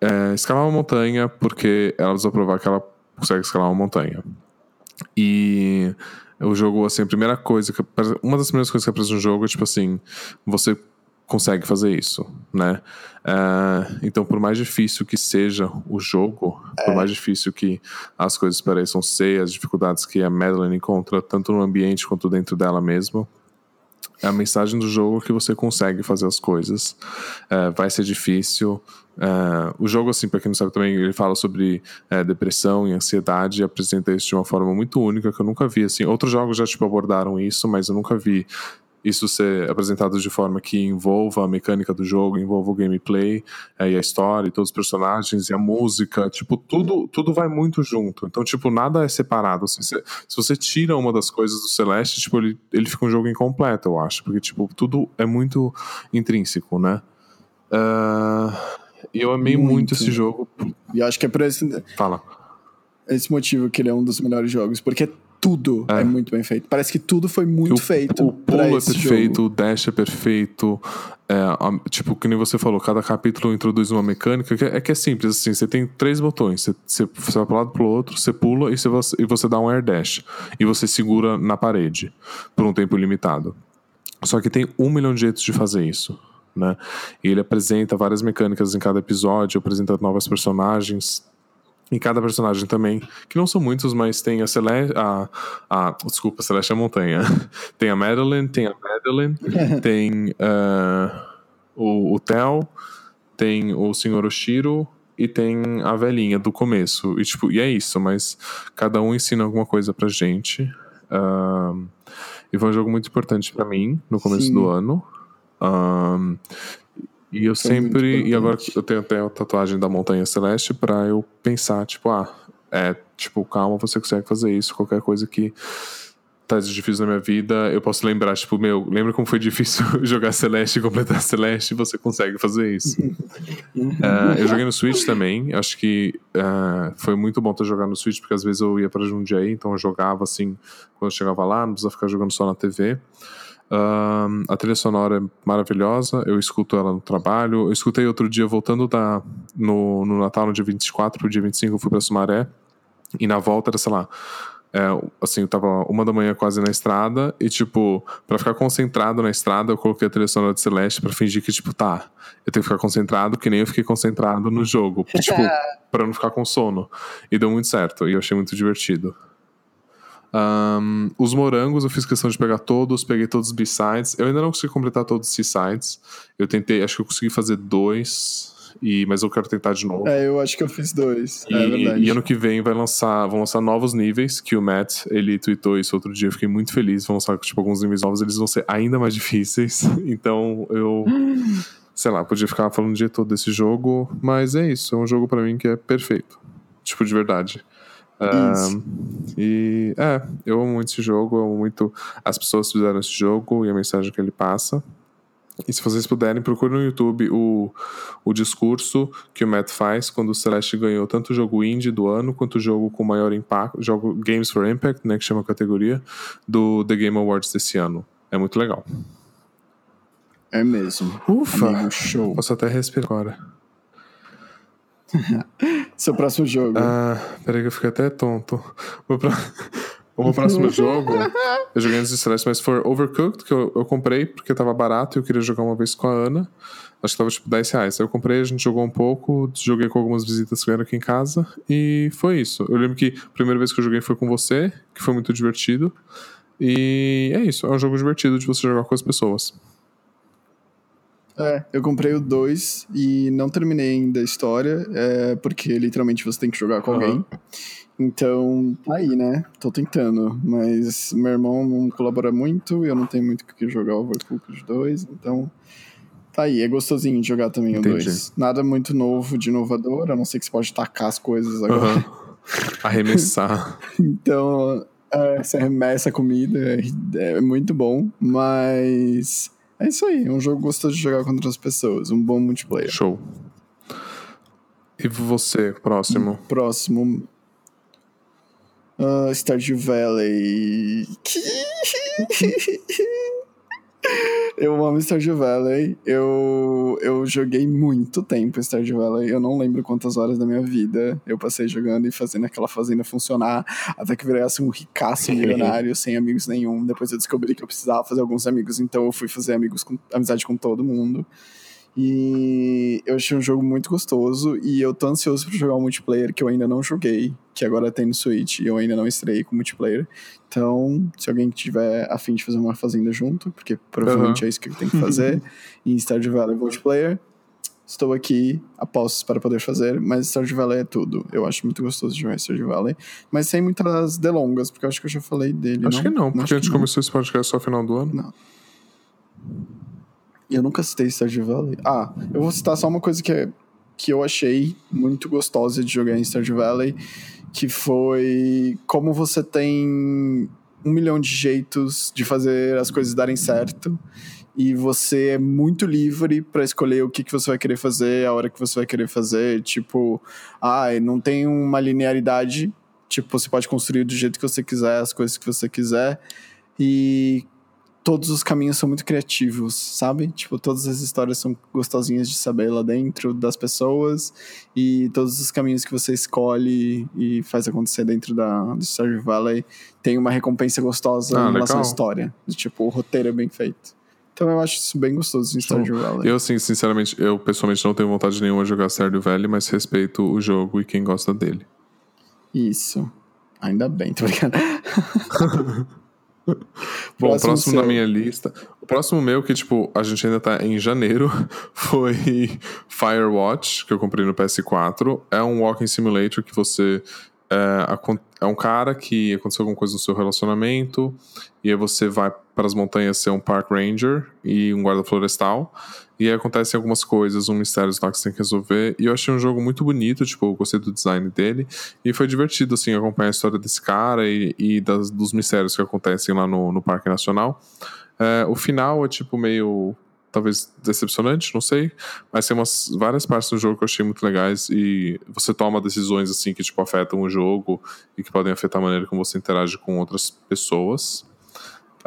é, escalar uma montanha porque ela precisa provar que ela consegue escalar uma montanha. E o jogo, assim, a primeira coisa, que, uma das primeiras coisas que aparece no jogo é tipo assim: você consegue fazer isso, né? Uh, então, por mais difícil que seja o jogo, é. por mais difícil que as coisas pareçam ser, as dificuldades que a Madeline encontra, tanto no ambiente quanto dentro dela mesma, a mensagem do jogo é que você consegue fazer as coisas. Uh, vai ser difícil, Uh, o jogo, assim, para quem não sabe também, ele fala sobre uh, depressão e ansiedade e apresenta isso de uma forma muito única que eu nunca vi, assim. Outros jogos já, tipo, abordaram isso, mas eu nunca vi isso ser apresentado de forma que envolva a mecânica do jogo, envolva o gameplay uh, e a história e todos os personagens e a música, tipo, tudo, tudo vai muito junto. Então, tipo, nada é separado. Assim, se, se você tira uma das coisas do Celeste, tipo, ele, ele fica um jogo incompleto, eu acho, porque, tipo, tudo é muito intrínseco, né? Uh... E eu amei muito. muito esse jogo. E acho que é por esse. Fala. Esse motivo que ele é um dos melhores jogos. Porque tudo é. é, muito bem feito. Parece que tudo foi muito o, feito. O pulo é perfeito, jogo. o dash é perfeito. É, tipo, que nem você falou, cada capítulo introduz uma mecânica que é, é que é simples, assim, você tem três botões, você, você, você vai um lado para o outro, você pula e você, e você dá um air dash. E você segura na parede por um tempo limitado. Só que tem um milhão de jeitos de fazer isso. Né? E ele apresenta várias mecânicas em cada episódio, apresenta novas personagens, em cada personagem também, que não são muitos, mas tem a Celeste, a, a desculpa, a Celeste é a montanha, <laughs> tem a Madeline, tem a Madeline, <laughs> tem uh, o, o Theo, tem o Senhor Oshiro e tem a velhinha do começo, e tipo, e é isso, mas cada um ensina alguma coisa pra gente, uh, e foi um jogo muito importante para mim no começo Sim. do ano, um, e eu Foi sempre. E agora eu tenho até a tatuagem da Montanha Celeste para eu pensar, tipo, ah, é, tipo, calma, você consegue fazer isso, qualquer coisa que tá difícil na minha vida, eu posso lembrar, tipo, meu, lembra como foi difícil <laughs> jogar Celeste e completar Celeste? Você consegue fazer isso. uh, <laughs> eu joguei no Switch também, acho que uh, foi muito bom ter jogado no Switch, porque às vezes eu ia para Jundiaí, então eu jogava assim, quando eu chegava lá, não precisava ficar jogando só na TV. Um, a trilha sonora é maravilhosa, eu escuto ela no trabalho. Eu escutei outro dia, voltando da, no, no Natal, no dia 24 pro dia 25, eu fui pra Sumaré. E na volta era, sei lá, é, assim, eu tava uma da manhã quase na estrada. E, tipo, pra ficar concentrado na estrada, eu coloquei a trilha sonora de Celeste pra fingir que, tipo, tá, eu tenho que ficar concentrado, que nem eu fiquei concentrado no jogo. <laughs> tipo, pra não ficar com sono. E deu muito certo, e eu achei muito divertido. Um, os morangos eu fiz questão de pegar todos, peguei todos os B-sides. Eu ainda não consegui completar todos os C-sides. Eu tentei, acho que eu consegui fazer dois. E, mas eu quero tentar de novo. É, eu acho que eu fiz dois. E, é verdade. E ano que vem vai lançar, vão lançar novos níveis, que o Matt, ele tweetou isso outro dia, eu fiquei muito feliz. Vão lançar, tipo, alguns níveis novos, eles vão ser ainda mais <laughs> difíceis. Então, eu... sei lá, podia ficar falando o dia todo desse jogo, mas é isso. É um jogo para mim que é perfeito. Tipo, de verdade. Um, e é, eu amo muito esse jogo, eu amo muito as pessoas que fizeram esse jogo e a mensagem que ele passa. E se vocês puderem, procurem no YouTube o, o discurso que o Matt faz quando o Celeste ganhou tanto o jogo indie do ano quanto o jogo com maior impacto, jogo Games for Impact, né, que chama a categoria, do The Game Awards desse ano. É muito legal. É mesmo. Ufa! Amigo, show. Posso até respirar agora. <laughs> Seu próximo jogo. Ah, peraí que eu fiquei até tonto. <laughs> O, meu próximo jogo, eu joguei antes de Celeste, mas foi Overcooked, que eu, eu comprei porque tava barato e eu queria jogar uma vez com a Ana. Acho que tava tipo 10 reais. Eu comprei, a gente jogou um pouco, joguei com algumas visitas que vieram aqui em casa e foi isso. Eu lembro que a primeira vez que eu joguei foi com você, que foi muito divertido. E é isso, é um jogo divertido de você jogar com as pessoas. É, eu comprei o 2 e não terminei ainda a história, é, porque literalmente você tem que jogar com uhum. alguém. Então, tá aí, né? Tô tentando, mas meu irmão não colabora muito, eu não tenho muito o que jogar Overcooked 2, então tá aí, é gostosinho de jogar também Entendi. o 2. Nada muito novo, de inovador, a não ser que você pode tacar as coisas agora. Uhum. Arremessar. <laughs> então, é, você arremessa a comida, é, é muito bom, mas é isso aí, um jogo gostoso de jogar contra as pessoas, um bom multiplayer. Show. E você, próximo? Próximo. Uh, Stardew Valley. <laughs> <laughs> Eu amo Stardew Valley. Eu, eu joguei muito tempo Stardew Valley. Eu não lembro quantas horas da minha vida eu passei jogando e fazendo aquela fazenda funcionar. Até que virei assim um ricaço milionário, <laughs> sem amigos nenhum. Depois eu descobri que eu precisava fazer alguns amigos, então eu fui fazer amigos com, amizade com todo mundo. E eu achei um jogo muito gostoso e eu tô ansioso para jogar um multiplayer que eu ainda não joguei, que agora tem no Switch e eu ainda não estrei com multiplayer. Então, se alguém tiver afim de fazer uma fazenda junto, porque provavelmente uhum. é isso que eu tenho que fazer, <laughs> em Stardew Valley multiplayer, estou aqui a postos para poder fazer, mas Stardew Valley é tudo. Eu acho muito gostoso de jogar Stardew Valley, mas sem muitas delongas, porque eu acho que eu já falei dele. Acho não? que não, porque a gente começou esse podcast só no final do ano. Não. Eu nunca citei Stardew Valley. Ah, eu vou citar só uma coisa que, é, que eu achei muito gostosa de jogar em Stardew Valley, que foi como você tem um milhão de jeitos de fazer as coisas darem certo. e você é muito livre para escolher o que, que você vai querer fazer, a hora que você vai querer fazer. Tipo, ah, não tem uma linearidade. Tipo, você pode construir do jeito que você quiser, as coisas que você quiser. E todos os caminhos são muito criativos, sabe? Tipo, todas as histórias são gostosinhas de saber lá dentro das pessoas e todos os caminhos que você escolhe e faz acontecer dentro da do Stardew Valley tem uma recompensa gostosa Ah, em relação à história. Tipo, o roteiro é bem feito. Então eu acho isso bem gostoso em Stardew Valley. Eu, assim, sinceramente, eu pessoalmente não tenho vontade nenhuma de jogar Stardew Valley, mas respeito o jogo e quem gosta dele. Isso. Ainda bem, tô brincando. <laughs> <laughs> Bom, o Próximo próximo na minha lista. O próximo meu, que, tipo, a gente ainda tá em janeiro, <laughs> foi Firewatch, que eu comprei no PS4. É um walking simulator que você. É, é um cara que aconteceu alguma coisa no seu relacionamento, e aí você vai para as montanhas ser um park ranger e um guarda florestal. E aí acontecem algumas coisas, um mistério lá que você tem que resolver. E eu achei um jogo muito bonito, tipo, eu gostei do design dele. E foi divertido, assim, acompanhar a história desse cara e, e das, dos mistérios que acontecem lá no, no Parque Nacional. É, o final é, tipo, meio. Talvez decepcionante, não sei. Mas tem umas, várias partes do jogo que eu achei muito legais. E você toma decisões, assim, que, tipo, afetam o jogo e que podem afetar a maneira como você interage com outras pessoas.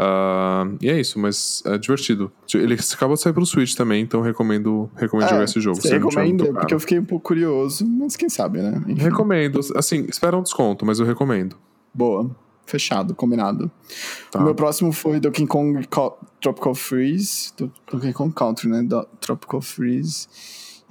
Ah, e é isso, mas é divertido. Ele acabou de sair pro Switch também, então recomendo, recomendo jogar esse jogo. É, Você recomenda? muito Porque eu fiquei um pouco curioso, mas quem sabe, né? Enfim. Recomendo. Assim, espera um desconto, mas eu recomendo. Boa. Fechado, combinado. Tá. O meu próximo foi Donkey Kong Co- Tropical Freeze. Do- Donkey Kong Country, né? Do- Tropical Freeze.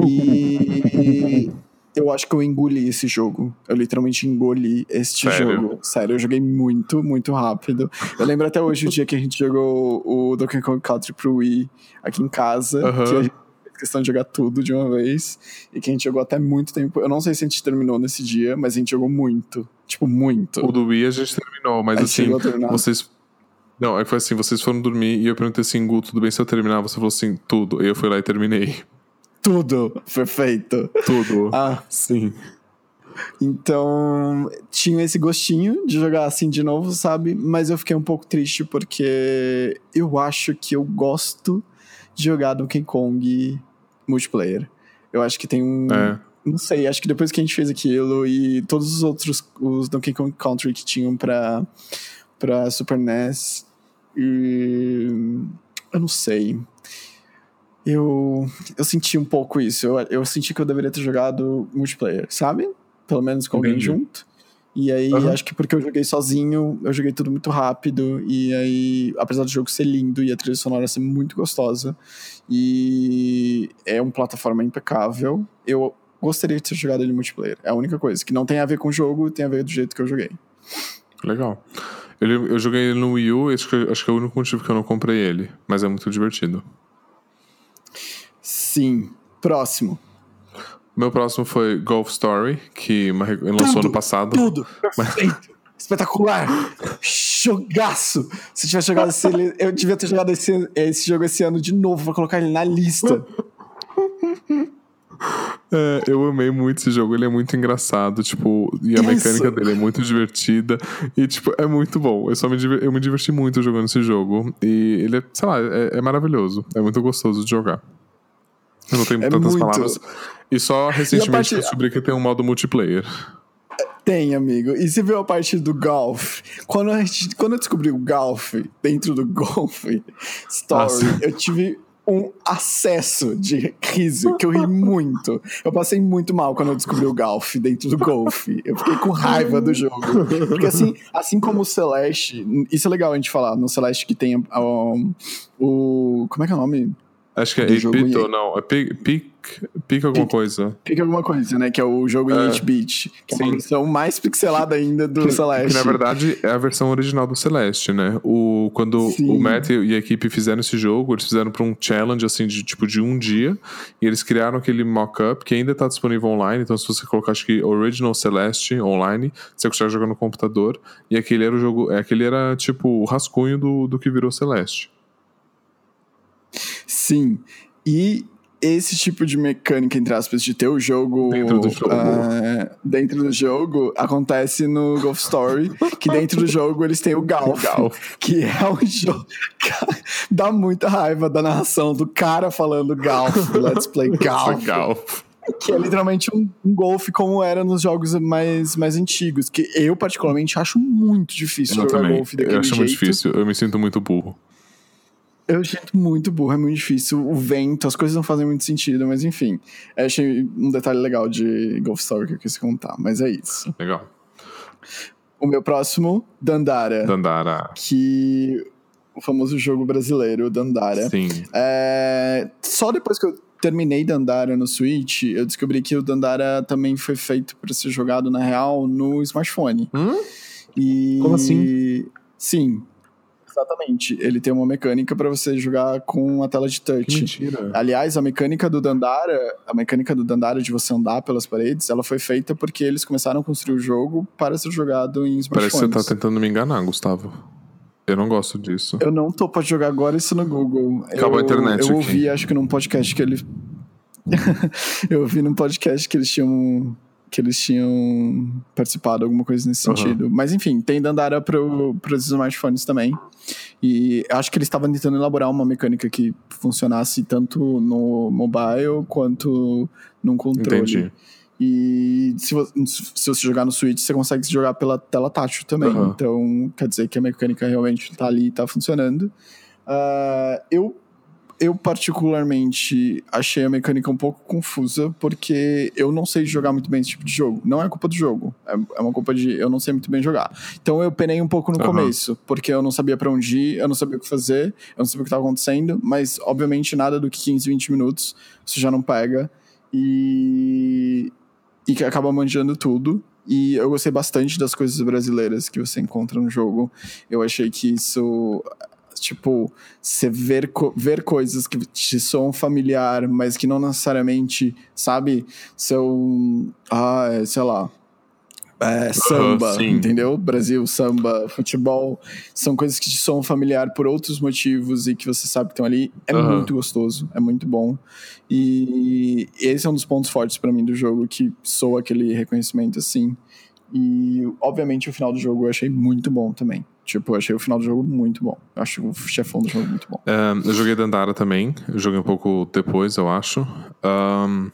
E <laughs> eu acho que eu engoli esse jogo. Eu literalmente engoli este Sério? jogo. Sério, eu joguei muito, muito rápido. Eu lembro até hoje o dia que a gente jogou o Donkey Kong Country pro Wii aqui em casa. Aham. Que a gente fez questão de jogar tudo de uma vez. E que a gente jogou até muito tempo. Eu não sei se a gente terminou nesse dia, mas a gente jogou muito. Tipo, muito. O do Wii a gente terminou, mas gente assim, vocês. Não, é que foi assim, vocês foram dormir e eu perguntei assim, Gu, tudo bem se eu terminar? Você falou assim, tudo. E eu fui lá e terminei. Tudo. Perfeito. Tudo. Ah, Sim. então tinha esse gostinho de jogar assim de novo, sabe? Mas eu fiquei um pouco triste porque eu acho que eu gosto de jogar Donkey Kong multiplayer. Eu acho que tem um. É. Não sei, acho que depois que a gente fez aquilo e todos os outros, os Donkey Kong Country que tinham pra, pra Super NES, e eu não sei. Eu, eu senti um pouco isso. Eu, eu senti que eu deveria ter jogado multiplayer, sabe? Pelo menos com alguém Entendi. junto. E aí, Aham. acho que porque eu joguei sozinho, eu joguei tudo muito rápido. E aí, apesar do jogo ser lindo e a trilha sonora ser muito gostosa, e é uma plataforma impecável, eu gostaria de ter jogado ele multiplayer. É a única coisa. Que não tem a ver com o jogo, tem a ver do jeito que eu joguei. Legal. Ele, eu joguei ele no Wii U, acho que, acho que é o único motivo que eu não comprei ele. Mas é muito divertido. Sim. Próximo. Meu próximo foi Golf Story, que lançou Tudo, ano passado. Tudo. Perfeito. Espetacular. Jogaço. Se eu tivesse jogado esse, eu devia ter jogado esse, esse jogo esse ano de novo pra colocar ele na lista. É, eu amei muito esse jogo, ele é muito engraçado, tipo, e a Isso. mecânica dele é muito divertida, e, tipo, é muito bom. Eu, só me, diver- eu me diverti muito jogando esse jogo, e ele é, sei lá, é, é maravilhoso, é muito gostoso de jogar. Eu não tenho É tantas muito. palavras. E só recentemente parte- eu descobri que tem um modo multiplayer. Tem, amigo. E você viu a parte do golf? Quando, a gente, quando eu descobri o golf dentro do golf story, Ah, eu tive um acesso de riso, que eu ri muito. Eu passei muito mal quando eu descobri o golf dentro do golf. Eu fiquei com raiva do jogo. Porque assim, assim como o Celeste, isso é legal a gente falar, no Celeste que tem um, o. Como é que é o nome? Acho que é Do jogo 8-bit e- ou não, é Pic, pic, pic alguma coisa. Fica alguma coisa, né? Que é o jogo em É. 8-bit. Que é uma Sim. versão mais pixelada ainda do Que, Celeste. que, na verdade é a versão original do Celeste, né? O, quando Sim. o Matt e a equipe fizeram esse jogo, eles fizeram para um challenge assim de tipo de um dia e eles criaram aquele mock-up que ainda está disponível online. Então, se você colocar acho que Original Celeste online, você consegue jogar no computador. E aquele era o jogo, é, aquele era tipo o rascunho do, do que virou Celeste. Sim. E esse tipo de mecânica, entre aspas, de ter o jogo Dentro do jogo. ah, dentro do jogo acontece no Golf Story, que dentro do jogo eles têm o Golf, que é um jogo. Dá muita raiva da narração do cara falando Golf, Let's Play <laughs> Golf. Que é literalmente um, um golfe como era nos jogos mais, mais antigos, que eu particularmente acho muito difícil Eu jogar também. golfe daquele Eu acho jeito. muito difícil. Eu me sinto muito burro. Eu sinto muito burro, é muito difícil. O vento, as coisas não fazem muito sentido, mas enfim. Eu achei um detalhe legal de Golf Story que eu quis contar, mas é isso. Legal. O meu próximo, Dandara. Dandara. Que. O famoso jogo brasileiro, Dandara. Sim. É, Só depois que eu terminei Dandara no Switch, eu descobri que o Dandara também foi feito para ser jogado, na real, no smartphone. Hum? E... Como assim? Sim. Exatamente. Ele tem uma mecânica para você jogar com a tela de touch. mentira. Aliás, a mecânica do Dandara, a mecânica do Dandara de você andar pelas paredes, ela foi feita porque eles começaram a construir o jogo para ser jogado em Parece que smartphones. você tá tentando me enganar, Gustavo. Eu não gosto disso. Eu não tô pra jogar agora isso no Google. Acabou eu, a internet Eu aqui. ouvi, acho que num podcast que ele. <laughs> eu ouvi num podcast que eles tinham. Que eles tinham participado, alguma coisa nesse Aham. sentido. Mas enfim, tem Dandara pro, pros smartphones também. E acho que eles estavam tentando elaborar uma mecânica que funcionasse tanto no mobile quanto num controle. Entendi. E se você, se você jogar no Switch, você consegue jogar pela tela tátil também. Aham. Então, quer dizer que a mecânica realmente tá ali e tá funcionando. Ah, eu, eu, particularmente, achei a mecânica um pouco confusa, porque eu não sei jogar muito bem esse tipo de jogo. Não é culpa do jogo, é, é uma culpa de eu não sei muito bem jogar. Então, eu penei um pouco no Aham. começo, porque eu não sabia pra onde ir, eu não sabia o que fazer, eu não sabia o que tava acontecendo, mas, obviamente, nada do que 15, 20 minutos você já não pega. E, e que acaba manjando tudo. E eu gostei bastante das coisas brasileiras que você encontra no jogo. Eu achei que isso, tipo, você ver, co- ver coisas que te soam familiar, mas que não necessariamente, sabe, são, ah, é, sei lá, é, samba, sim. entendeu? Brasil, samba, futebol, são coisas que te soam familiar por outros motivos e que você sabe que estão ali. É Aham. muito gostoso, é muito bom. E esse é um dos pontos fortes pra mim do jogo, que soa aquele reconhecimento assim. E, obviamente, o final do jogo eu achei muito bom também. Tipo, achei o final do jogo muito bom. Acho o chefão do jogo muito bom. É, eu joguei Dandara também. Eu joguei um pouco depois, eu acho. Ahn,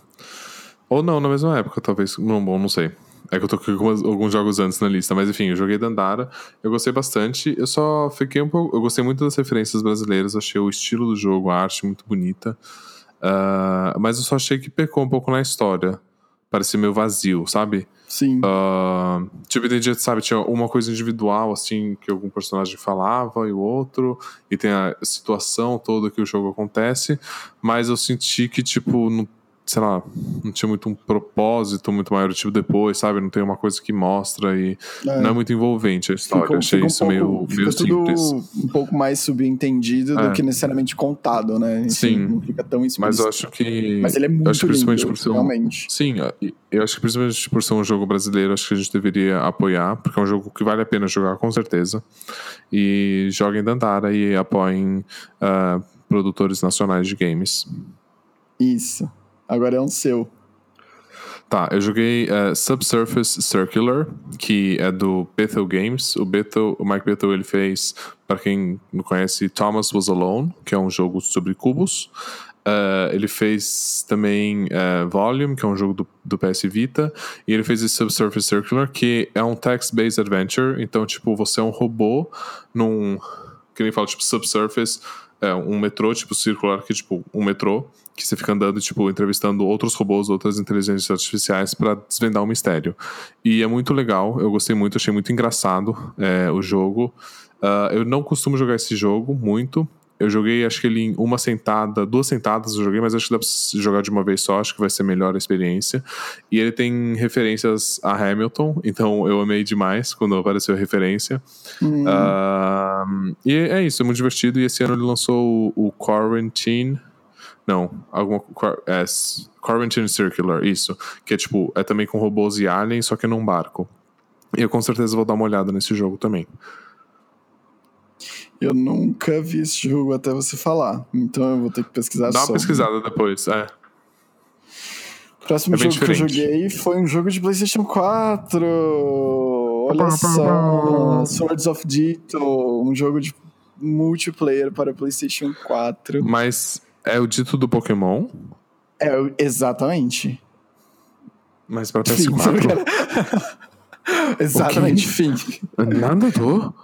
ou não, na mesma época, talvez. Não, bom, não sei. É que eu tô com alguns jogos antes na lista, mas enfim, eu joguei Dandara, eu gostei bastante. Eu só fiquei um pouco. Eu gostei muito das referências brasileiras, achei o estilo do jogo, a arte muito bonita. Ah, mas eu só achei que pecou um pouco na história. Parecia meio vazio, sabe? Sim. Ah, tipo, entendi, sabe, tinha uma coisa individual, assim, que algum personagem falava e o outro, e tem a situação toda que o jogo acontece, mas eu senti que, tipo, não, sei lá, não tinha muito um propósito muito maior, tipo, depois, sabe? Não tem uma coisa que mostra e É. não é muito envolvente a história. Fica- Achei um isso pouco- meio, meio simples. um pouco mais subentendido É. do que necessariamente contado, né? Enfim, Sim. Não fica tão explícito. Mas eu acho que. Mas ele é muito acho lindo, por ser um- realmente. Sim, eu acho que principalmente por ser um jogo brasileiro, acho que a gente deveria apoiar, porque é um jogo que vale a pena jogar com certeza. E joguem Dandara e apoiem ah, produtores nacionais de games. Isso. Agora é um seu. Tá, eu joguei eh, Subsurface Circular, que é do Bethel Games. O Bethel, o Mike Bethel, ele fez, para quem não conhece, Thomas Was Alone, que é um jogo sobre cubos. Eh, ele fez também eh, Volume, que é um jogo do, do PS Vita. E ele fez esse Subsurface Circular, que é um text-based adventure. Então, tipo, você é um robô num... Que nem fala, tipo, Subsurface é um metrô, tipo, circular, que é tipo um metrô, que você fica andando, tipo, entrevistando outros robôs, outras inteligências artificiais para desvendar um mistério. E é muito legal, eu gostei muito, achei muito engraçado é, o jogo. Ah, eu não costumo jogar esse jogo muito. Eu joguei, acho que ele em uma sentada, duas sentadas eu joguei, mas acho que dá pra se jogar de uma vez só, acho que vai ser melhor a experiência. E ele tem referências a Hamilton, então eu amei demais quando apareceu a referência. Hum, Ah, e é isso, é muito divertido. E esse ano ele lançou o, o Quarantine. Não, alguma. É, Quarantine Circular, isso. Que é tipo, é também com robôs e aliens, só que num barco. E eu com certeza vou dar uma olhada nesse jogo também. Eu nunca vi esse jogo até você falar. Então eu vou ter que pesquisar Dá uma sobre. pesquisada depois, é. O próximo É jogo que eu diferente. joguei foi um jogo de PlayStation 4. Olha só. Swords of Ditto. Um jogo de multiplayer para PlayStation 4. Mas é o dito do Pokémon, É, exatamente. mas pra Fim. PS4. <laughs> exatamente, fim. Nada do.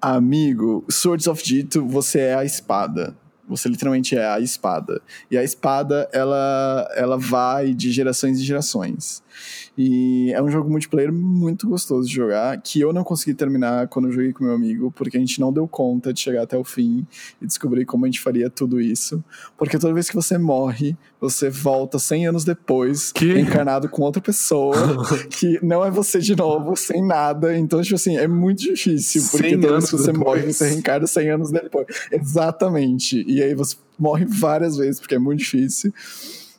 Amigo, Swords of Ditto, você é a espada. Você literalmente é a espada. E a espada, ela, ela vai de gerações em gerações. E é um jogo multiplayer muito gostoso de jogar, que eu não consegui terminar quando eu joguei com meu amigo, porque a gente não deu conta de chegar até o fim e descobrir como a gente faria tudo isso. Porque toda vez que você morre, você volta 100 anos depois, Que? encarnado com outra pessoa, <laughs> que não é você de novo, sem nada. Então, tipo assim, é muito difícil, porque 100 toda vez que você morre, depois. você reencarna 100 anos depois. Exatamente. E aí você morre várias vezes, porque é muito difícil.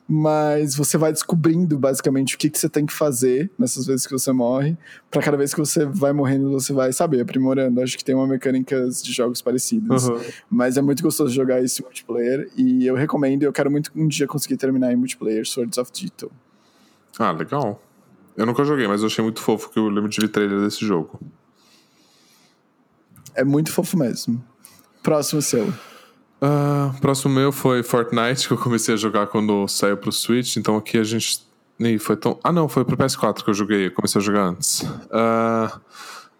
Mas você vai descobrindo basicamente o que, que você tem que fazer nessas vezes que você morre. Pra cada vez que você vai morrendo, você vai, sabe, aprimorando. Acho que tem uma mecânicas de jogos parecidas. Uhum. Mas é muito gostoso jogar esse multiplayer. E eu recomendo, eu quero muito um dia conseguir terminar em multiplayer Swords of Ditto. Ah, legal. Eu nunca joguei, mas eu achei muito fofo que eu lembro de ver trailer desse jogo. É muito fofo mesmo. Próximo seu. Ah, próximo meu foi Fortnite, que eu comecei a jogar quando saiu pro Switch. Então aqui a gente. Ih, foi tão. Ah, não, foi pro PS4 que eu joguei. Eu comecei a jogar antes. Ah,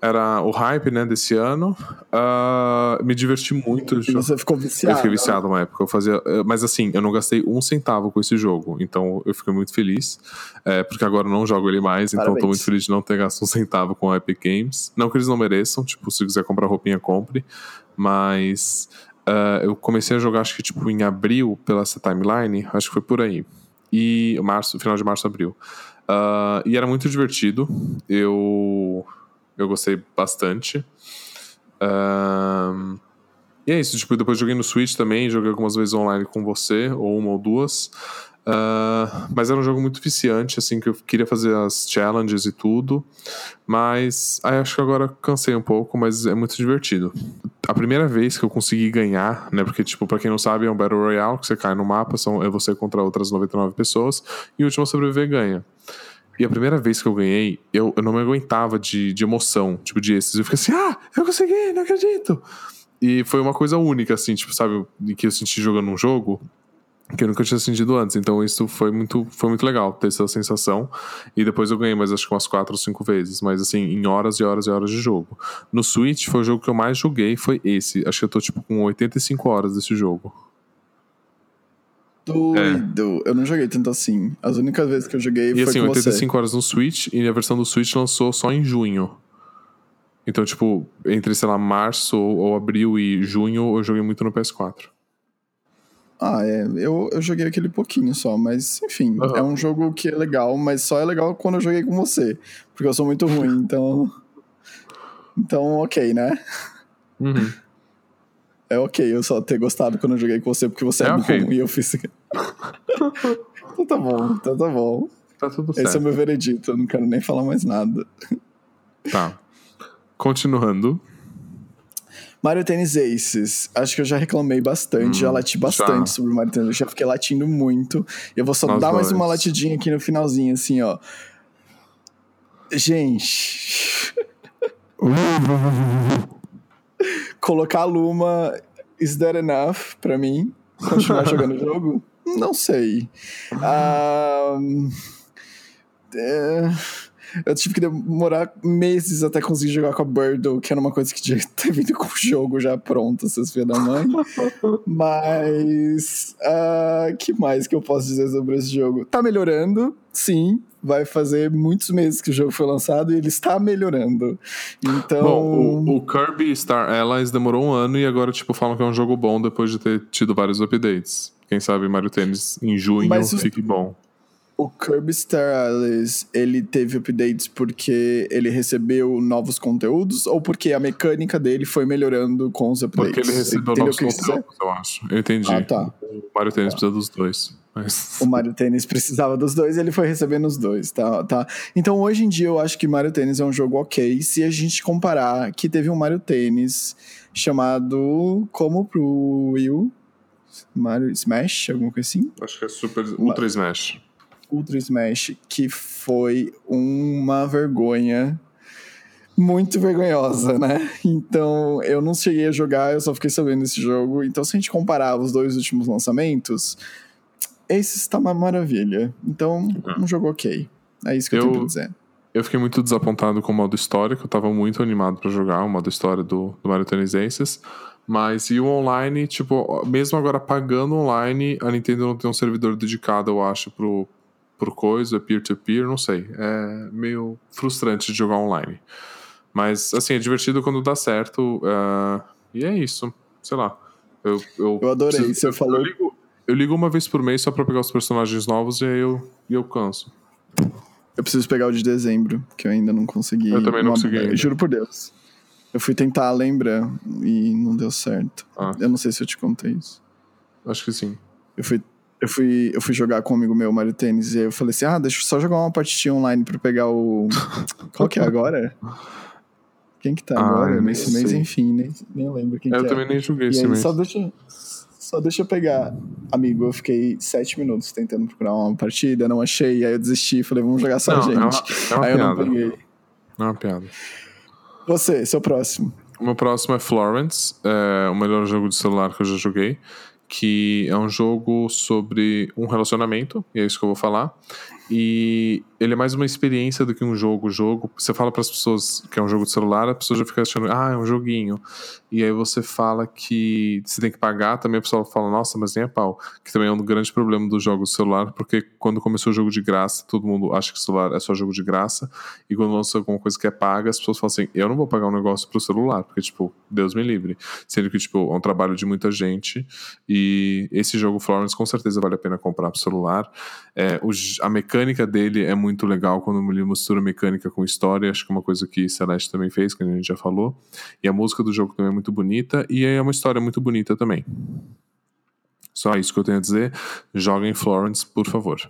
era o hype, né, desse ano. Ah, me diverti muito. E você ficou viciado. Eu fiquei viciado uma época. Eu fazia, eh, mas assim, eu não gastei um centavo com esse jogo. Então eu fiquei muito feliz. eh, porque agora eu não jogo ele mais. Então eu tô Parabéns. muito feliz de não ter gasto um centavo com a Epic Games. Não que eles não mereçam. Tipo, se quiser comprar roupinha, compre. Mas ah, eu comecei a jogar, acho que tipo em abril, pela essa timeline. Acho que foi por aí. E março, final de março, abril. Ah, e era muito divertido. Eu, eu gostei bastante. Ahn, e é isso, tipo, depois joguei no Switch também, joguei algumas vezes online com você, ou uma ou duas. Ah, mas era um jogo muito viciante, assim, que eu queria fazer as challenges e tudo. Mas aí acho que agora cansei um pouco, mas é muito divertido. A primeira vez que eu consegui ganhar, né? Porque, tipo, pra quem não sabe, é um Battle Royale que você cai no mapa, são, é você contra outras 99 pessoas, e o último a sobreviver ganha. E a primeira vez que eu ganhei, eu, eu não me aguentava de, de emoção, tipo, de esses. Eu fiquei assim, ah, eu consegui, não acredito! E foi uma coisa única, assim, tipo, sabe, que eu senti jogando um jogo que eu nunca tinha sentido antes. Então isso foi muito, foi muito legal ter essa sensação. E depois eu ganhei mais acho que umas quatro ou cinco vezes. Mas assim, em horas e horas e horas de jogo. No Switch foi o jogo que eu mais joguei, foi esse. Acho que eu tô tipo com 85 horas desse jogo. Doido. Eu não joguei tanto assim. As únicas vezes que eu joguei E foi assim, com você. 85 horas no Switch, e a versão do Switch lançou só em junho. Então, tipo, entre, sei lá, março ou abril e junho, eu joguei muito no PS4. Ah, é. Eu, eu joguei aquele pouquinho só, mas enfim, Aham. é um jogo que é legal, mas só é legal quando eu joguei com você. Porque eu sou muito ruim, <laughs> então. Então, ok, né? Uhum. É ok eu só ter gostado quando eu joguei com você, porque você é, É bom ok. e eu fiz. <laughs> então tá bom, então tá bom. Tá tudo Esse é o certo. meu veredito, eu não quero nem falar mais nada. Tá. Continuando. Mario Tennis Aces. Acho que eu já reclamei bastante, já Hum, lati bastante já. sobre Mario Tennis. Eu já fiquei latindo muito. Eu vou só Nós dar mais dois. uma latidinha aqui no finalzinho, assim, ó. Gente. <laughs> Colocar a Luma is that enough pra mim? Continuar jogando o jogo? Não sei. <laughs> Ah, é, eu tive que demorar meses até conseguir jogar com a Birdle, que era uma coisa que tinha que ter vindo com o jogo já pronto, essas filhas da mãe. <laughs> Mas. O que mais que eu posso dizer sobre esse jogo? Tá melhorando, sim. Vai fazer muitos meses que o jogo foi lançado e ele está melhorando. Então. Bom, o, o Kirby Star Allies demorou um ano e agora, tipo, falam que é um jogo bom depois de ter tido vários updates. Quem sabe Mario Tennis em junho Mas os- fique bom. O Kirby Star Allies, ele teve updates porque ele recebeu novos conteúdos ou porque a mecânica dele foi melhorando com os updates? Porque ele recebeu Entendeu novos conteúdos, eu acho. Eu entendi. Ah, tá. O Mario Tennis precisa dos dois. Mas... O Mario Tennis precisava dos dois e ele foi recebendo os dois, tá, tá? Então hoje em dia eu acho que Mario Tennis é um jogo ok se a gente comparar que teve um Mario Tennis chamado como pro Wii Mario Smash, alguma coisa assim? Acho que é Super Ultra Smash. Ultra Smash, que foi uma vergonha muito vergonhosa, né? Então, eu não cheguei a jogar, eu só fiquei sabendo desse jogo. Então, se a gente comparar os dois últimos lançamentos, esse está uma maravilha. Então, um jogo ok. É isso que eu, eu tenho pra dizer. Eu fiquei muito desapontado com o modo história, que eu tava muito animado para jogar o modo história do, do Mario Tennis Aces. Mas e o online, tipo, mesmo agora pagando online, a Nintendo não tem um servidor dedicado, eu acho, pro, pro coisa, peer-to-peer, -peer, não sei. É meio frustrante de jogar online. Mas, assim, é divertido quando dá certo. Uh, e é isso. Sei lá. Eu, eu, eu adorei. Preciso, você eu, falou. Eu ligo, eu ligo, uma vez por mês só pra pegar os personagens novos e aí eu, eu canso. Eu preciso pegar o de dezembro, que eu ainda não consegui. Eu também não uma... consegui. Ainda. Juro por Deus. Eu fui tentar lembrar e não deu certo. Ah. Eu não sei se eu te contei isso. Acho que sim. Eu fui, eu fui, eu fui jogar com um amigo meu, Mario Tênis, e aí eu falei assim: ah, deixa eu só jogar uma partidinha online pra pegar o. <laughs> Qual que é agora? Quem que tá ah, agora nesse mês, enfim, nem, nem lembro quem eu que é. Eu também nem joguei esse aí, mês. Só deixa, só deixa eu pegar. Amigo, eu fiquei sete minutos tentando procurar uma partida, não achei, aí eu desisti, falei, vamos jogar só não, a gente. É uma, é uma aí piada. eu não peguei. É uma piada. Você, seu próximo. O meu próximo é Florence, é o melhor jogo de celular que eu já joguei que é um jogo sobre um relacionamento, e é isso que eu vou falar. E ele é mais uma experiência do que um jogo. Jogo, você fala para as pessoas que é um jogo de celular, a pessoa já fica achando, ah, é um joguinho. E aí você fala que você tem que pagar, também a pessoa fala, nossa, mas nem é pau. Que também é um grande problema dos jogos de celular, porque quando começou o jogo de graça, todo mundo acha que celular é só jogo de graça. E quando lança alguma coisa que é paga, as pessoas falam assim, eu não vou pagar um negócio pro celular, porque, tipo, Deus me livre. Sendo que, tipo, é um trabalho de muita gente. E esse jogo Florence com certeza vale a pena comprar pro celular. É, o, a mecânica dele é muito legal quando ele mistura mecânica com história. Acho que é uma coisa que Celeste também fez, que a gente já falou. E a música do jogo também é muito bonita. E é uma história muito bonita também. Só isso que eu tenho a dizer. Joga em Florence, por favor.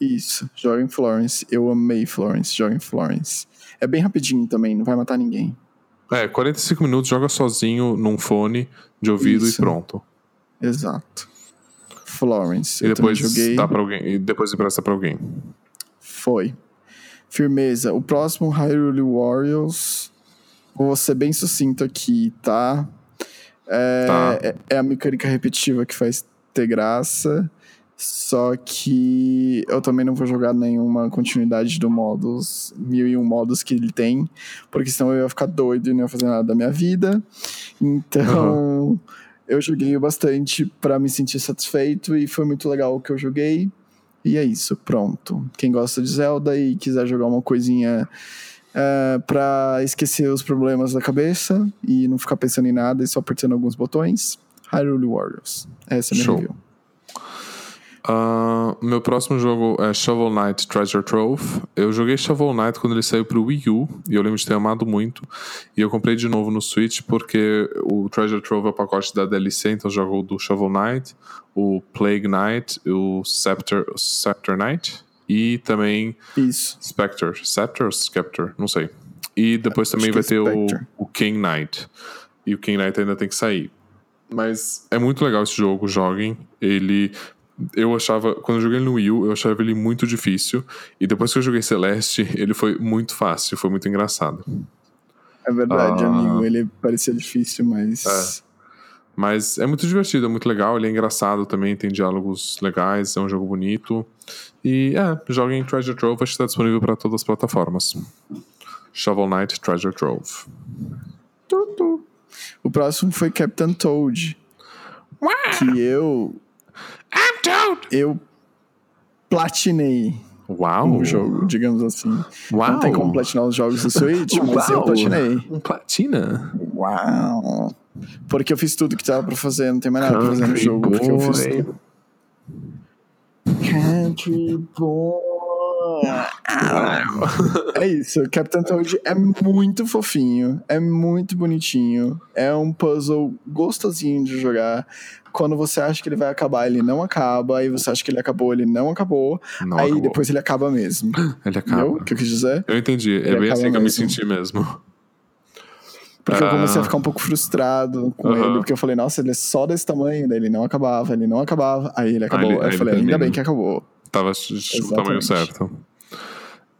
Isso, joga em Florence. Eu amei Florence, joga em Florence. É bem rapidinho também, não vai matar ninguém. É, 45 minutos, joga sozinho num fone de ouvido isso. e pronto. Exato. Florence. E depois dá para alguém e depois empresta para alguém. Foi. Firmeza. O próximo Hyrule Warriors. Vou ser bem sucinto aqui, tá? É, tá. é, é a mecânica repetitiva que faz ter graça. Só que eu também não vou jogar nenhuma continuidade do modos, mil e um modos que ele tem, porque senão eu ia ficar doido e não ia fazer nada da minha vida. Então, uhum eu joguei bastante para me sentir satisfeito e foi muito legal o que eu joguei. E é isso, pronto. Quem gosta de Zelda e quiser jogar uma coisinha uh, pra esquecer os problemas da cabeça e não ficar pensando em nada e só apertando alguns botões, Hyrule Warriors. Essa é a minha Show. review. Uh, meu próximo jogo é Shovel Knight Treasure Trove. Eu joguei Shovel Knight quando ele saiu pro Wii U e eu lembro de ter amado muito. E eu comprei de novo no Switch porque o Treasure Trove é o pacote da DLC, então eu jogo o do Shovel Knight, o Plague Knight, o Scepter, o Scepter Knight e também Isso. Spectre. Scepter ou Scepter? Não sei. E depois também vai é ter o, o King Knight. E o King Knight ainda tem que sair. Mas é muito legal esse jogo, joguem. Ele eu achava, quando eu joguei no Wii U, eu achava ele muito difícil. E depois que eu joguei Celeste, ele foi muito fácil, foi muito engraçado. É verdade, ah, amigo. Ele parecia difícil, mas. É. Mas é muito divertido, é muito legal. Ele é engraçado também, tem diálogos legais, é um jogo bonito. E é, joga em Treasure Trove, acho que está disponível para todas as plataformas. Shovel Knight Treasure Trove. O próximo foi Captain Toad. Que eu I'm Toad! Eu platinei Uau. um jogo, digamos assim. Uau. Não tem como platinar os jogos do Switch, mas Uau. eu platinei. Um platina? Uau! Porque eu fiz tudo que tava pra fazer, não tem mais nada pra fazer no jogo, porque eu fiz tudo. Country Boy. É isso, Captain Toad é muito fofinho, é muito bonitinho, é um puzzle gostosinho de jogar. Quando você acha que ele vai acabar, ele não acaba, aí você acha que ele acabou, ele não acabou, Não aí acabou. depois ele acaba mesmo. <laughs> Ele acaba. Entendeu o que eu quis dizer? Eu entendi, é Ele bem assim que eu me senti mesmo. Porque eu Ah. comecei a ficar um pouco frustrado com Aham. ele, porque eu falei, nossa, ele é só desse tamanho, daí ele não acabava, ele não acabava, aí ele acabou. ele- aí aí eu falei, ainda bem que acabou. Tava o tamanho Exatamente.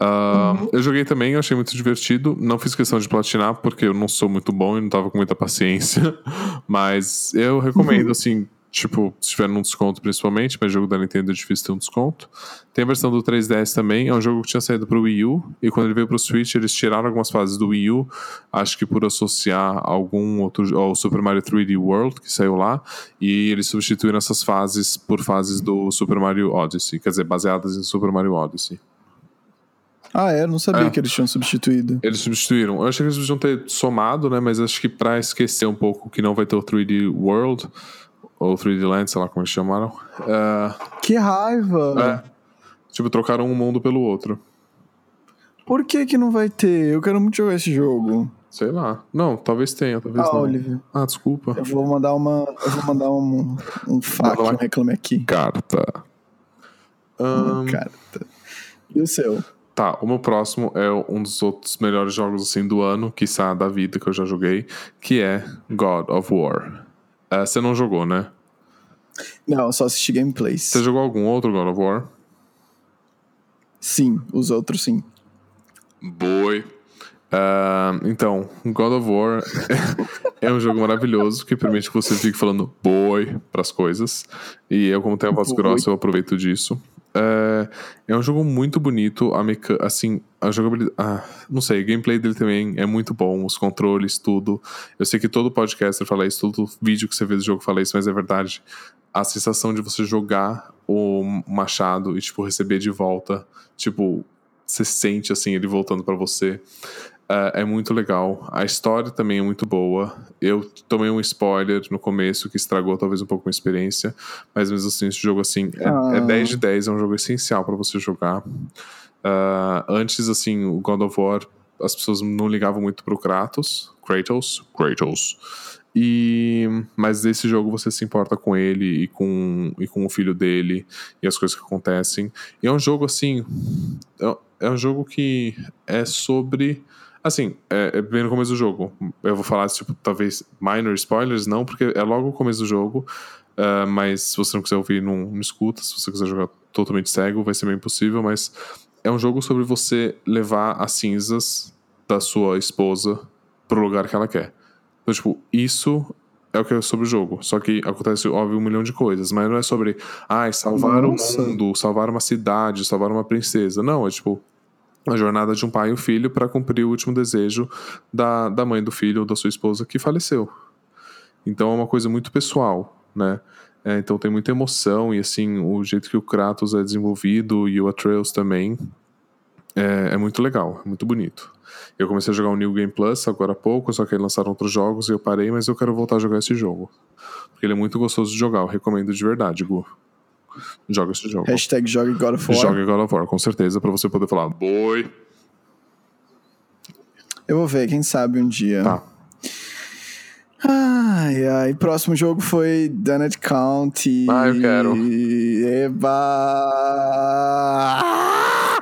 Ah, Eu joguei também, eu achei muito divertido. Não fiz questão de platinar, porque eu não sou muito bom e não tava com muita paciência. <laughs> Mas eu recomendo, assim, tipo, se tiver num desconto principalmente, mas jogo da Nintendo é difícil ter um desconto. Tem a versão do 3DS também, é um jogo que tinha saído pro Wii U, e quando ele veio pro Switch, eles tiraram algumas fases do Wii U, acho que por associar algum outro, ao Super Mario 3D World, que saiu lá, e eles substituíram essas fases por fases do Super Mario Odyssey, quer dizer, baseadas em Super Mario Odyssey. Ah, é? Eu não sabia É. que eles tinham substituído. Eles substituíram. Eu achei que eles deviam ter somado, né? Mas acho que pra esquecer um pouco que não vai ter o 3D World, ou 3D Land, sei lá como eles chamaram. é, Que raiva! é, tipo, trocaram um mundo pelo outro. Por que que não vai ter? Eu quero muito jogar esse jogo. Sei lá. Não, talvez tenha, talvez Ah, não. Oliver, Ah, desculpa. eu vou mandar uma. Eu vou mandar um, um fac, lá. um reclame aqui. Carta. Ahn, Cara. E o seu? Tá, o meu próximo é um dos outros melhores jogos assim do ano, quiçá da vida que eu já joguei, que é God of War. É, Você não jogou, né? Não, eu só assisti gameplays. Você jogou algum outro God of War? Sim, os outros sim. Boy. Ah, então, God of War <laughs> é um jogo maravilhoso que permite que você fique falando boy pras coisas. E eu, como tenho a voz grossa, eu aproveito disso. É, é um jogo muito bonito, a meca... assim, a jogabilidade. Ah, não sei, o gameplay dele também é muito bom, os controles, tudo. Eu sei que todo podcaster fala isso, todo vídeo que você vê do jogo fala isso, mas é verdade. A sensação de você jogar o machado e, tipo, receber de volta, tipo, você sente assim ele voltando pra você. É, é muito legal. A história também é muito boa. Eu tomei um spoiler no começo que estragou talvez um pouco a minha experiência, mas mesmo assim, esse jogo assim é, Ah. é 10 de 10, é um jogo essencial pra você jogar. Ah, antes, assim, o God of War, as pessoas não ligavam muito pro Kratos, Kratos, Kratos. E mas nesse jogo você se importa com ele e com, e com o filho dele e as coisas que acontecem. E é um jogo assim, é- é um jogo que é sobre assim, é, é bem no começo do jogo. Eu vou falar tipo talvez minor spoilers não, porque é logo o começo do jogo. ah, mas se você não quiser ouvir, não, não escuta. Se você quiser jogar totalmente cego, vai ser meio impossível. Mas é um jogo sobre você levar as cinzas da sua esposa pro lugar que ela quer. Então, tipo, isso é o que é sobre o jogo. Só que acontece, óbvio, um milhão de coisas. Mas não é sobre, ai, salvar Nossa. o mundo, salvar uma cidade, salvar uma princesa. Não, é tipo a jornada de um pai e um filho para cumprir o último desejo da, da mãe do filho ou da sua esposa que faleceu. Então é uma coisa muito pessoal, né? É, então tem muita emoção e assim, o jeito que o Kratos é desenvolvido e o Atreus também é, é muito legal, é muito bonito. Eu comecei a jogar o New Game Plus agora há pouco, só que aí lançaram outros jogos e eu parei, mas eu quero voltar a jogar esse jogo. Porque ele é muito gostoso de jogar, eu recomendo de verdade, Gu. Joga esse jogo. Hashtag jogue God of War. Joga God of War, com certeza, pra você poder falar, boi. Eu vou ver, quem sabe um dia. Tá. Ai, ai. Próximo jogo foi Donut County. Ah, eu quero. Eba!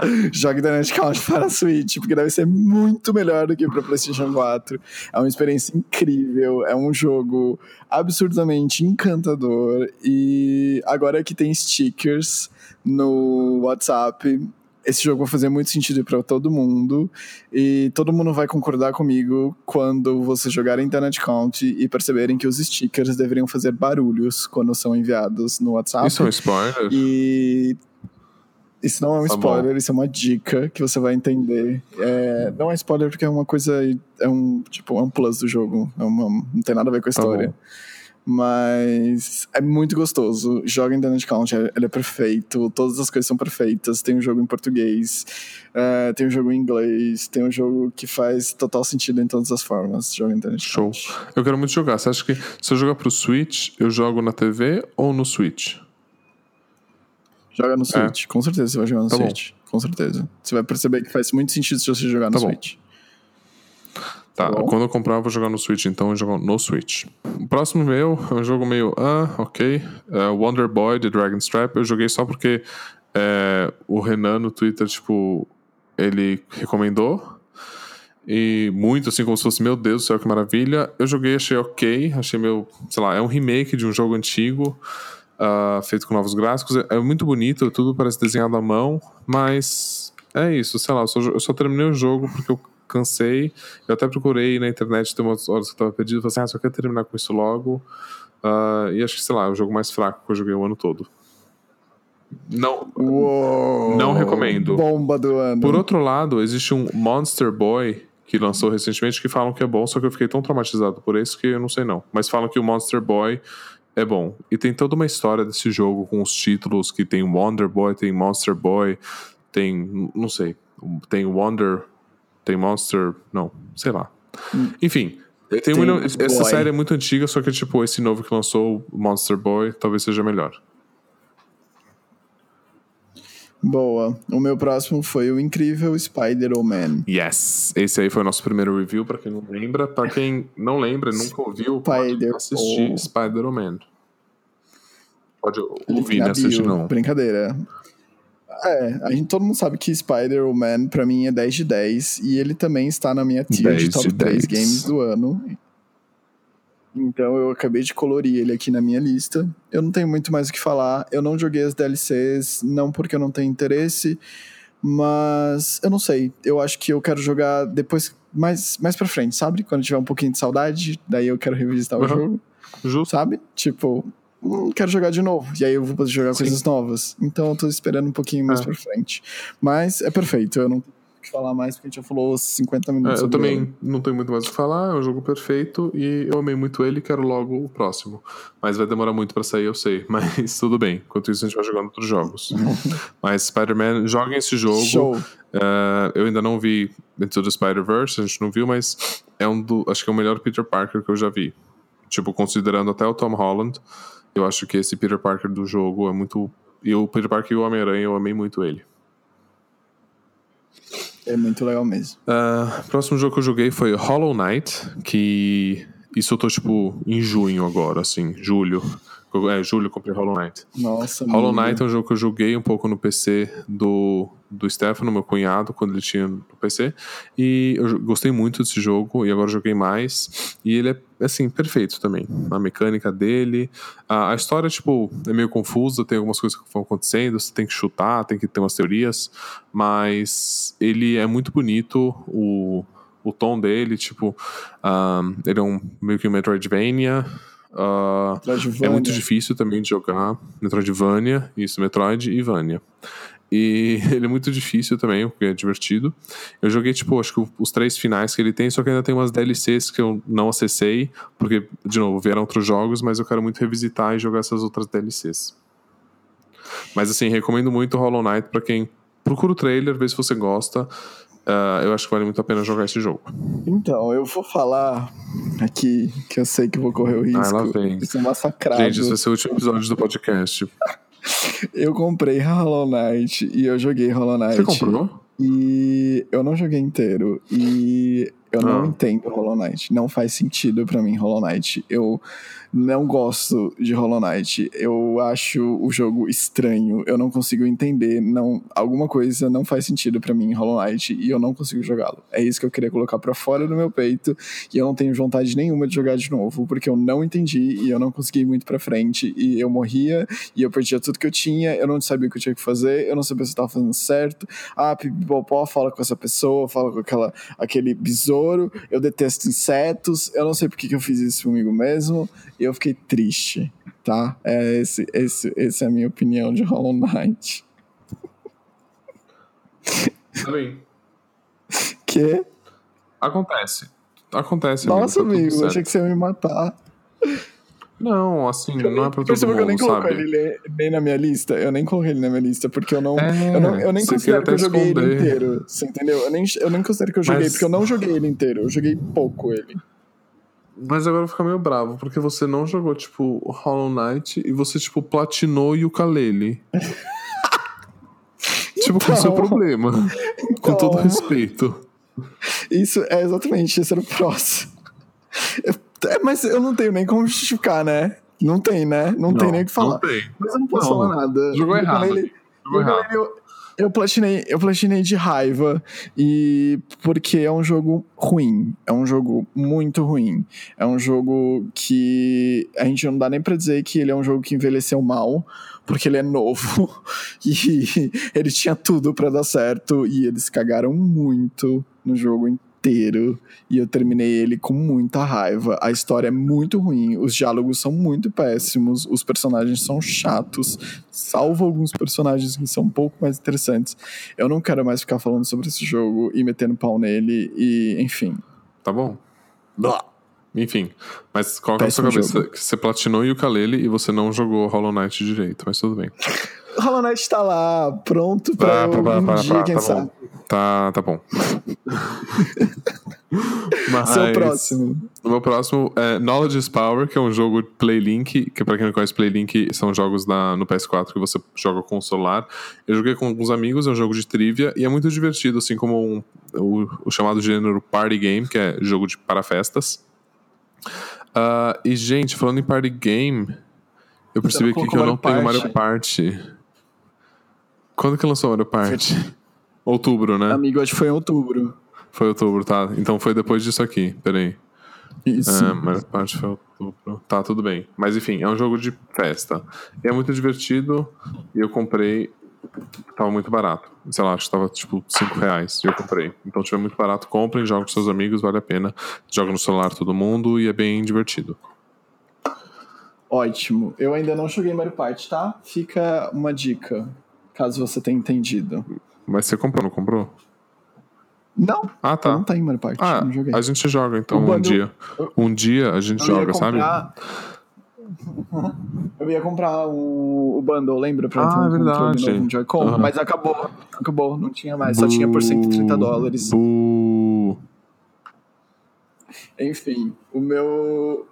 <laughs> Jogue Donut County para a Switch, porque deve ser muito melhor do que para PlayStation 4. É uma experiência incrível, é um jogo absurdamente encantador. E agora que tem stickers no WhatsApp, esse jogo vai fazer muito sentido para todo mundo. E todo mundo vai concordar comigo quando vocês jogarem Internet Count e perceberem que os stickers deveriam fazer barulhos quando são enviados no WhatsApp. Isso é um spoiler? E isso não é um Tá spoiler, isso é uma dica que você vai entender. É, não é spoiler porque é uma coisa, é um tipo é um plus do jogo, é uma- não tem nada a ver com a Tá história. bom. Mas é muito gostoso. Joga em Dungeon Count, ele é perfeito. Todas as coisas são perfeitas. Tem um jogo em português, é, tem um jogo em inglês, tem um jogo que faz total sentido em todas as formas. Joga em Dungeon Show. Count. Eu quero muito jogar. Você acha que se eu jogar pro Switch, eu jogo na TV ou no Switch? Joga no Switch, com certeza você vai jogar no É. Tá bom. Switch. Com certeza. Você vai perceber que faz muito sentido se você jogar no Tá bom. Switch. Tá, Tá bom. quando eu comprar, eu vou jogar no Switch, então eu jogo no Switch. O próximo meu é um jogo meio. Ah, ok. É Wonder Boy The Dragon's Trap. Eu joguei só porque é, o Renan no Twitter, tipo, ele recomendou. E muito assim, como se fosse, meu Deus do céu, que maravilha. Eu joguei, achei ok. Achei meu, sei lá, é um remake de um jogo antigo, uh, feito com novos gráficos. É, é, muito bonito, tudo parece desenhado à mão, mas é isso, sei lá, eu só, eu só terminei o jogo porque eu cansei. Eu até procurei na internet, tem umas horas que eu tava perdido, falei assim, ah, só quero terminar com isso logo. Uh, e acho que, sei lá, é o jogo mais fraco que eu joguei o ano todo. Não, Uou, não recomendo. Bomba do ano. Por outro lado, existe um Monster Boy que lançou recentemente que falam que é bom, só que eu fiquei tão traumatizado por isso que eu não sei não. Mas falam que o Monster Boy é bom. E tem toda uma história desse jogo com os títulos que tem Wonder Boy, tem Monster Boy, tem, não sei, tem Wonder, tem Monster, não, sei lá. Hum. Enfim, tem, tem essa série é muito antiga, só que tipo esse novo que lançou, Monster Boy, talvez seja melhor. Boa. O meu próximo foi o incrível Spider-Man. Yes. Esse aí foi o nosso primeiro review, pra quem não lembra. Pra quem não lembra, nunca ouviu, Spider assistir Spider-Man. Pode ouvir, né? Assistir não. Brincadeira. É, a gente, todo mundo sabe que Spider-Man pra mim é 10 de 10 e ele também está na minha tier de top de 3 games do ano. Então eu acabei de colorir ele aqui na minha lista. Eu não tenho muito mais o que falar. Eu não joguei as DLCs, não porque eu não tenho interesse, mas eu não sei. Eu acho que eu quero jogar depois, mais, mais pra frente, sabe? Quando tiver um pouquinho de saudade, daí eu quero revisitar uhum. o jogo. Justo. Sabe? Tipo, quero jogar de novo. E aí eu vou poder jogar Sim. coisas novas. Então eu tô esperando um pouquinho mais é. pra frente. Mas é perfeito. Eu não que falar mais, porque a gente já falou 50 minutos. É, eu também ele. não tenho muito mais o que falar, é um jogo perfeito e eu amei muito ele e quero logo o próximo. Mas vai demorar muito para sair, eu sei. <laughs> Mas tudo bem. Enquanto isso, a gente vai jogando outros jogos. <laughs> mas Spider-Man, joguem esse jogo. Show. Uh, eu ainda não vi Into the Spider-Verse, a gente não viu, mas é um do. Acho que é o melhor Peter Parker que eu já vi. Tipo, considerando até o Tom Holland, eu acho que esse Peter Parker do jogo é muito. E o Peter Parker e o Homem-Aranha, eu amei muito ele. É muito legal mesmo. Uh, próximo jogo que eu joguei foi Hollow Knight, que isso eu tô tipo em junho agora, assim, julho. É, julho eu comprei Hollow Knight. Nossa, Hollow Knight é um jogo que eu joguei um pouco no PC do, do Stefano, meu cunhado, quando ele tinha no PC. E eu gostei muito desse jogo e agora joguei mais. E ele é, assim, perfeito também. A mecânica dele. A, a história, tipo, é meio confusa, tem algumas coisas que vão acontecendo, você tem que chutar, tem que ter umas teorias. Mas ele é muito bonito, o, o tom dele, tipo, um, ele é um meio que um Metroidvania. Uh, é muito difícil também de jogar Metroidvania, isso, Metroid e Vania. E <laughs> ele é muito difícil também, porque é divertido. Eu joguei, tipo, acho que os três finais que ele tem, só que ainda tem umas DLCs que eu não acessei, porque, de novo, vieram outros jogos, mas eu quero muito revisitar e jogar essas outras DLCs. Mas, assim, recomendo muito Hollow Knight para quem procura o trailer, vê se você gosta. Uh, eu acho que vale muito a pena jogar esse jogo. Então, eu vou falar aqui que eu sei que vou correr o risco. Ah, lá vem. De ser massacrado. Gente, esse vai ser o último episódio do podcast. <laughs> eu comprei Hollow Knight e eu joguei Hollow Knight. Você comprou? E eu não joguei inteiro. E eu não ah. entendo Hollow Knight. Não faz sentido para mim Hollow Knight. Eu não gosto de Hollow Knight. Eu acho o jogo estranho. Eu não consigo entender. Não, alguma coisa não faz sentido para mim em Hollow Knight e eu não consigo jogá-lo. É isso que eu queria colocar para fora do meu peito e eu não tenho vontade nenhuma de jogar de novo porque eu não entendi e eu não consegui ir muito para frente e eu morria e eu perdia tudo que eu tinha. Eu não sabia o que eu tinha que fazer. Eu não sabia se eu tava fazendo certo. Ah, pipipopó, fala com essa pessoa, fala com aquela aquele besouro. Eu detesto insetos. Eu não sei porque que eu fiz isso comigo mesmo eu fiquei triste, tá? É esse, esse, essa é a minha opinião de Hollow Knight. Também. Que? Acontece. Acontece. Nossa, amigo, amigo achei que você ia me matar. Não, assim, não é pra todo mundo, que eu nem coloquei ele nem na minha lista. Eu nem coloquei ele na minha lista, porque eu não. É, eu, não eu nem considero que eu joguei esconder. ele inteiro. Você entendeu? Eu nem, eu nem considero que eu joguei, Mas... porque eu não joguei ele inteiro. Eu joguei pouco ele. Mas agora eu vou ficar meio bravo, porque você não jogou, tipo, Hollow Knight e você, tipo, platinou o ukulele. <laughs> tipo, qual é o seu então. problema? Então, Com todo respeito. Isso é exatamente, esse era o próximo. é, mas eu não tenho nem como justificar, né? Não tem, né? Não, não tem nem o que falar. Não tem. Mas eu não posso não, falar nada. Jogou errado. Ukulele, Jogou errado. Eu platinei, eu platinei de raiva e porque é um jogo ruim, é um jogo muito ruim. É um jogo que a gente não dá nem para dizer que ele é um jogo que envelheceu mal, porque ele é novo <laughs> e ele tinha tudo para dar certo e eles cagaram muito no jogo inteiro e eu terminei ele com muita raiva. A história é muito ruim, os diálogos são muito péssimos, os personagens são chatos, salvo alguns personagens que são um pouco mais interessantes. Eu não quero mais ficar falando sobre esse jogo e metendo pau nele e, enfim. Tá bom. Blá. Enfim, mas qual que é a sua cabeça? Que você platinou o Ukulele e você não jogou Hollow Knight direito, mas tudo bem. <laughs> Hollow Knight tá lá, pronto pra, pra, pra, pra um dia, quem tá sabe. Bom. Tá, tá bom. <laughs> Mas, Seu próximo. O meu próximo é Knowledge is Power, que é um jogo Playlink, que pra quem não conhece Playlink, são jogos no PS4 que você joga com o celular. Eu joguei com alguns amigos, é um jogo de trivia, e é muito divertido, assim como um, o, o chamado gênero Party Game, que é jogo de para festas. Uh, e, gente, falando em Party Game, eu percebi aqui que eu não tenho Mario Party. Quando que lançou Mario Party? <laughs> Outubro, né? Amigo, acho que foi em outubro. Foi outubro, tá. Então foi depois disso aqui. Peraí. Isso. É, Mario Party foi outubro. Tá, tudo bem. Mas enfim, é um jogo de festa. E é muito divertido. E eu comprei. Tava muito barato. Sei lá, acho que tava tipo 5 reais. E eu comprei. Então, se tiver muito barato, comprem, joga com seus amigos, vale a pena. Joga no celular todo mundo e é bem divertido. Ótimo. Eu ainda não joguei Mario Party, tá? Fica uma dica, caso você tenha entendido. Mas você comprou, não comprou? Não. Ah, tá. Não tem Mario Party. Ah, a gente joga então um bundle, dia. Um dia a gente joga, comprar, sabe? <laughs> Eu ia comprar o, o bundle, lembra? Pra ah, ter um é verdade. novo Joy-Con, uhum. mas acabou. Acabou, não tinha mais. Só tinha por 130 dólares. Enfim, o meu.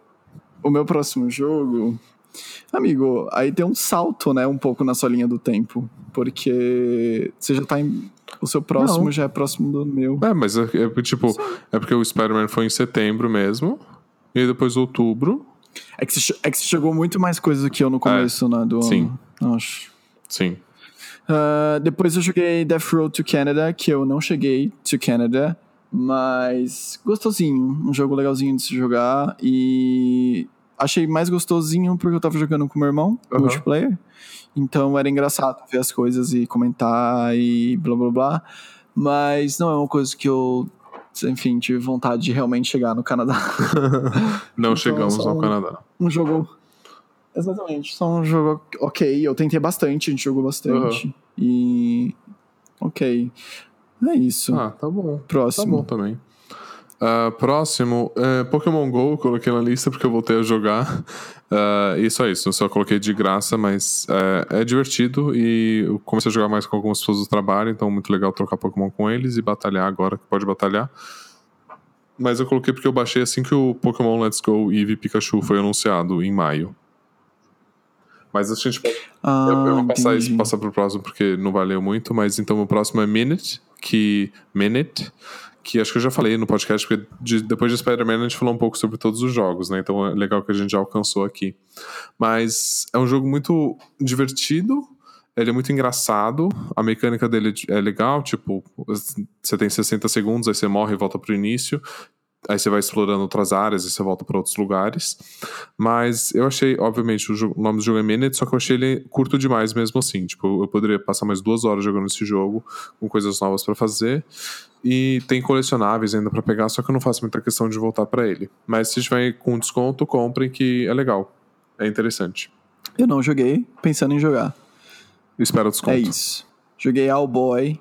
O meu próximo jogo. Amigo, aí tem um salto, né, um pouco na sua linha do tempo. Porque você já tá em. O seu próximo Não. já é próximo do meu. É, mas é, é tipo, Sim. é porque o Spider-Man foi em setembro mesmo. E depois outubro. É que, você, é que você chegou muito mais coisa do que eu no começo, é. né? Do Sim. ano. Acho. Sim. Uh, depois eu joguei Death Road to Canada, que eu não cheguei to Canada, mas gostosinho, um jogo legalzinho de se jogar e achei mais gostosinho porque eu tava jogando com meu irmão, Uhum. multiplayer. Então era engraçado ver as coisas e comentar e blá blá blá. Mas não é uma coisa que eu, enfim, tive vontade de realmente chegar no Canadá. <laughs> Não Então, chegamos ao um- Canadá. um jogo. Exatamente. Só um jogo ok. Eu tentei bastante, a gente jogou bastante. E. Ok. É isso. Ah, tá bom. Tá Próximo. bom também. Ah, próximo, é, Pokémon GO, eu coloquei na lista porque eu voltei a jogar. <laughs> Ah, e só isso, eu só coloquei de graça, mas é, é divertido e eu comecei a jogar mais com algumas pessoas do trabalho, então muito legal trocar Pokémon com eles e batalhar agora, que pode batalhar. Mas eu coloquei porque eu baixei assim que o Pokémon Let's Go Eevee Pikachu foi anunciado em maio. Mas a gente pode Ah, eu, eu vou passar entendi. isso, passar pro próximo porque não valeu muito, mas então o próximo é Minute, que Minute, que acho que eu já falei no podcast, porque de- depois de Spider-Man a gente falou um pouco sobre todos os jogos, né? Então é legal que a gente já alcançou aqui. Mas é um jogo muito divertido, ele é muito engraçado, a mecânica dele é legal, tipo, você tem 60 segundos, aí você morre e volta pro início. Aí você vai explorando outras áreas e você volta para outros lugares. Mas eu achei, obviamente, o, jogo- o nome do jogo é Minute, só que eu achei ele curto demais mesmo assim. Tipo, eu poderia passar mais duas horas jogando esse jogo, com coisas novas para fazer. E tem colecionáveis ainda para pegar, só que eu não faço muita questão de voltar para ele. Mas se tiver com desconto, comprem que é legal. É interessante. Eu não joguei, pensando em jogar. Espero o desconto. É isso. Joguei All Boy.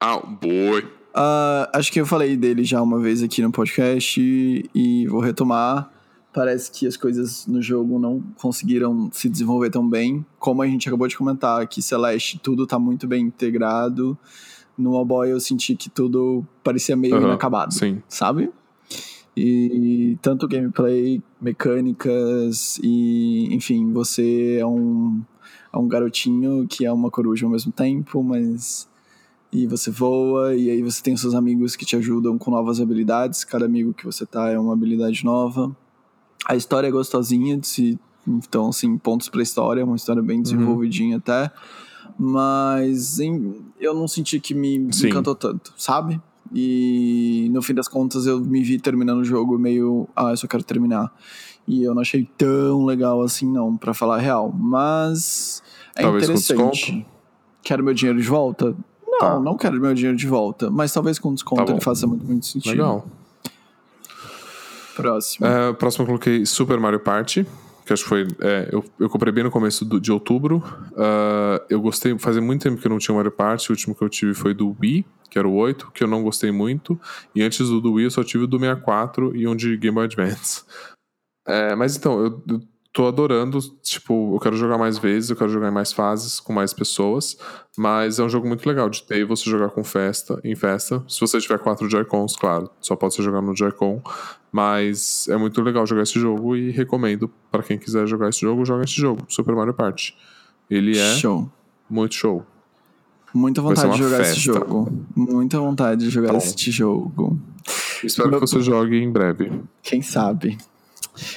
Ah, boy. Ah, acho que eu falei dele já uma vez aqui no podcast e, e vou retomar. Parece que as coisas no jogo não conseguiram se desenvolver tão bem. Como a gente acabou de comentar, que Celeste tudo tá muito bem integrado. No All Boy eu senti que tudo parecia meio Aham, inacabado, Sim. sabe? E tanto gameplay, mecânicas e, enfim, você é um, é um garotinho que é uma coruja ao mesmo tempo, mas e você voa, e aí você tem os seus amigos que te ajudam com novas habilidades. Cada amigo que você tá é uma habilidade nova. A história é gostosinha de se. Então, assim, pontos pra história, uma história bem desenvolvidinha até. mas em, eu não senti que me Sim. encantou tanto, sabe? E no fim das contas eu me vi terminando o jogo meio, ah, eu só quero terminar. E eu não achei tão legal assim não, pra falar a real, mas é Talvez interessante. Quero meu dinheiro de volta? Não, Tá. não quero meu dinheiro de volta, mas talvez com desconto Tá ele faça muito, muito sentido. Legal. Próximo. É, próximo eu coloquei Super Mario Party, que acho que foi. é, eu, eu comprei bem no começo do- de outubro. Ah, eu gostei, fazia muito tempo que eu não tinha Mario Party. O último que eu tive foi do Wii, que era o 8, que eu não gostei muito. E antes do, do Wii eu só tive o do 64 e um de Game Boy Advance. É, mas então, eu, eu tô adorando. Tipo, eu quero jogar mais vezes, eu quero jogar em mais fases, com mais pessoas. Mas é um jogo muito legal de ter e você jogar com festa, em festa. Se você tiver quatro Joy-Cons, claro, só pode ser jogar no Joy-Con. Mas é muito legal jogar esse jogo e recomendo para quem quiser jogar esse jogo, joga esse jogo, Super Mario Party. Ele é Show. muito show. Muita vontade de jogar esse festa. jogo. Muita vontade de jogar Bom. esse jogo. Espero Meu- que você jogue em breve. Quem sabe?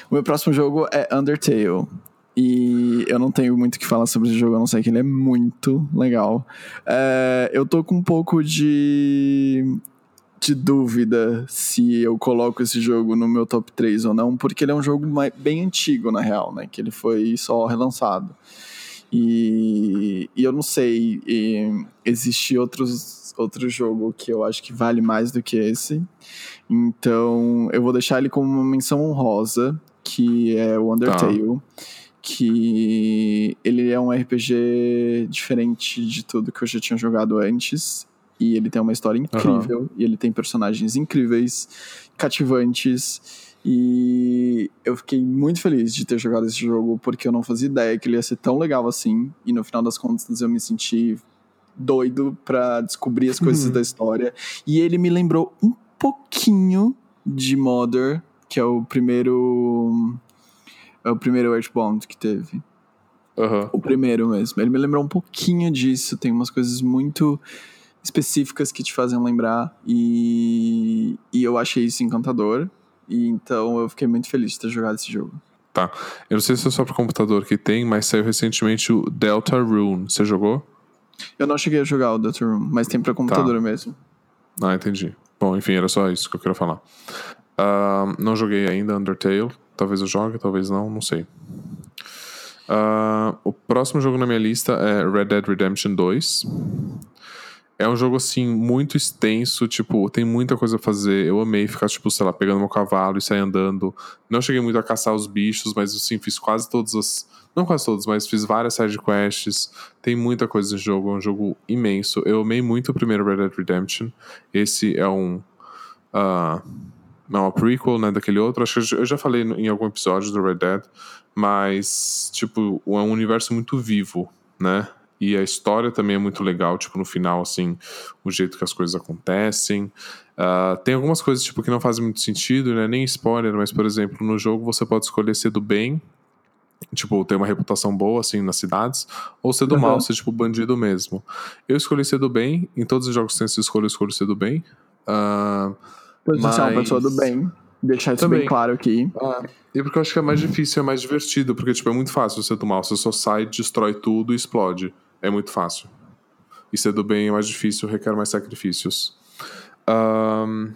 O meu próximo jogo é Undertale. E eu não tenho muito o que falar sobre esse jogo, a não sei que ele é muito legal. É, eu tô com um pouco de, de dúvida se eu coloco esse jogo no meu top 3 ou não, porque ele é um jogo bem antigo, na real, né? Que ele foi só relançado. E, e eu não sei, e existe outros, outro jogo que eu acho que vale mais do que esse. Então, eu vou deixar ele como uma menção honrosa, que é o Undertale. Que ele é um RPG diferente de tudo que eu já tinha jogado antes. E ele tem uma história incrível. E ele tem personagens incríveis, cativantes. E eu fiquei muito feliz de ter jogado esse jogo, porque eu não fazia ideia que ele ia ser tão legal assim. E no final das contas, eu me senti doido pra descobrir as coisas Uhum. da história. E ele me lembrou um pouquinho de Mother, que é o primeiro. É o primeiro Earthbound que teve. Aham. O primeiro mesmo. Ele me lembrou um pouquinho disso. Tem umas coisas muito específicas que te fazem lembrar. E, e eu achei isso encantador. E então eu fiquei muito feliz de ter jogado esse jogo. Eu não sei se é só pro computador que tem, mas saiu recentemente o Delta Rune. Você jogou? Eu não cheguei a jogar o Delta Room, mas tem pra computador mesmo. Ah, entendi. Bom, enfim, era só isso que eu queria falar. Ah, não joguei ainda Undertale. Talvez eu jogue, talvez não, não sei. Ah, o próximo jogo na minha lista é Red Dead Redemption 2. É um jogo, assim, muito extenso, tipo, tem muita coisa a fazer. Eu amei ficar, tipo, sei lá, pegando meu cavalo e sair andando. Não cheguei muito a caçar os bichos, mas, assim, fiz quase todas as... Não quase todas, mas fiz várias side quests. Tem muita coisa no jogo, é um jogo imenso. Eu amei muito o primeiro Red Dead Redemption. Esse é um... ah, não, uma prequel, né, daquele outro. Acho que eu já- falei em algum episódio do Red Dead, mas, tipo, é um universo muito vivo, né? E a história também é muito legal, tipo, no final, assim, o jeito que as coisas acontecem. Ah, tem algumas coisas, tipo, que não fazem muito sentido, né? Nem spoiler, mas, por exemplo, no jogo você pode escolher ser do bem, tipo, ter uma reputação boa, assim, nas cidades, ou ser do Uhum. mal, ser, tipo, bandido mesmo. Eu escolhi ser do bem, em todos os jogos que tem essa escolha, eu escolho ser do bem. Ah, Pois você é uma Mas- pessoa do bem. Deixar isso Também. bem claro aqui. Ah, e porque eu acho que é mais difícil, é mais divertido, porque tipo, é muito fácil ser do mal. Você só sai, destrói tudo e explode. É muito fácil. E ser do bem é mais difícil, requer mais sacrifícios. Ahn,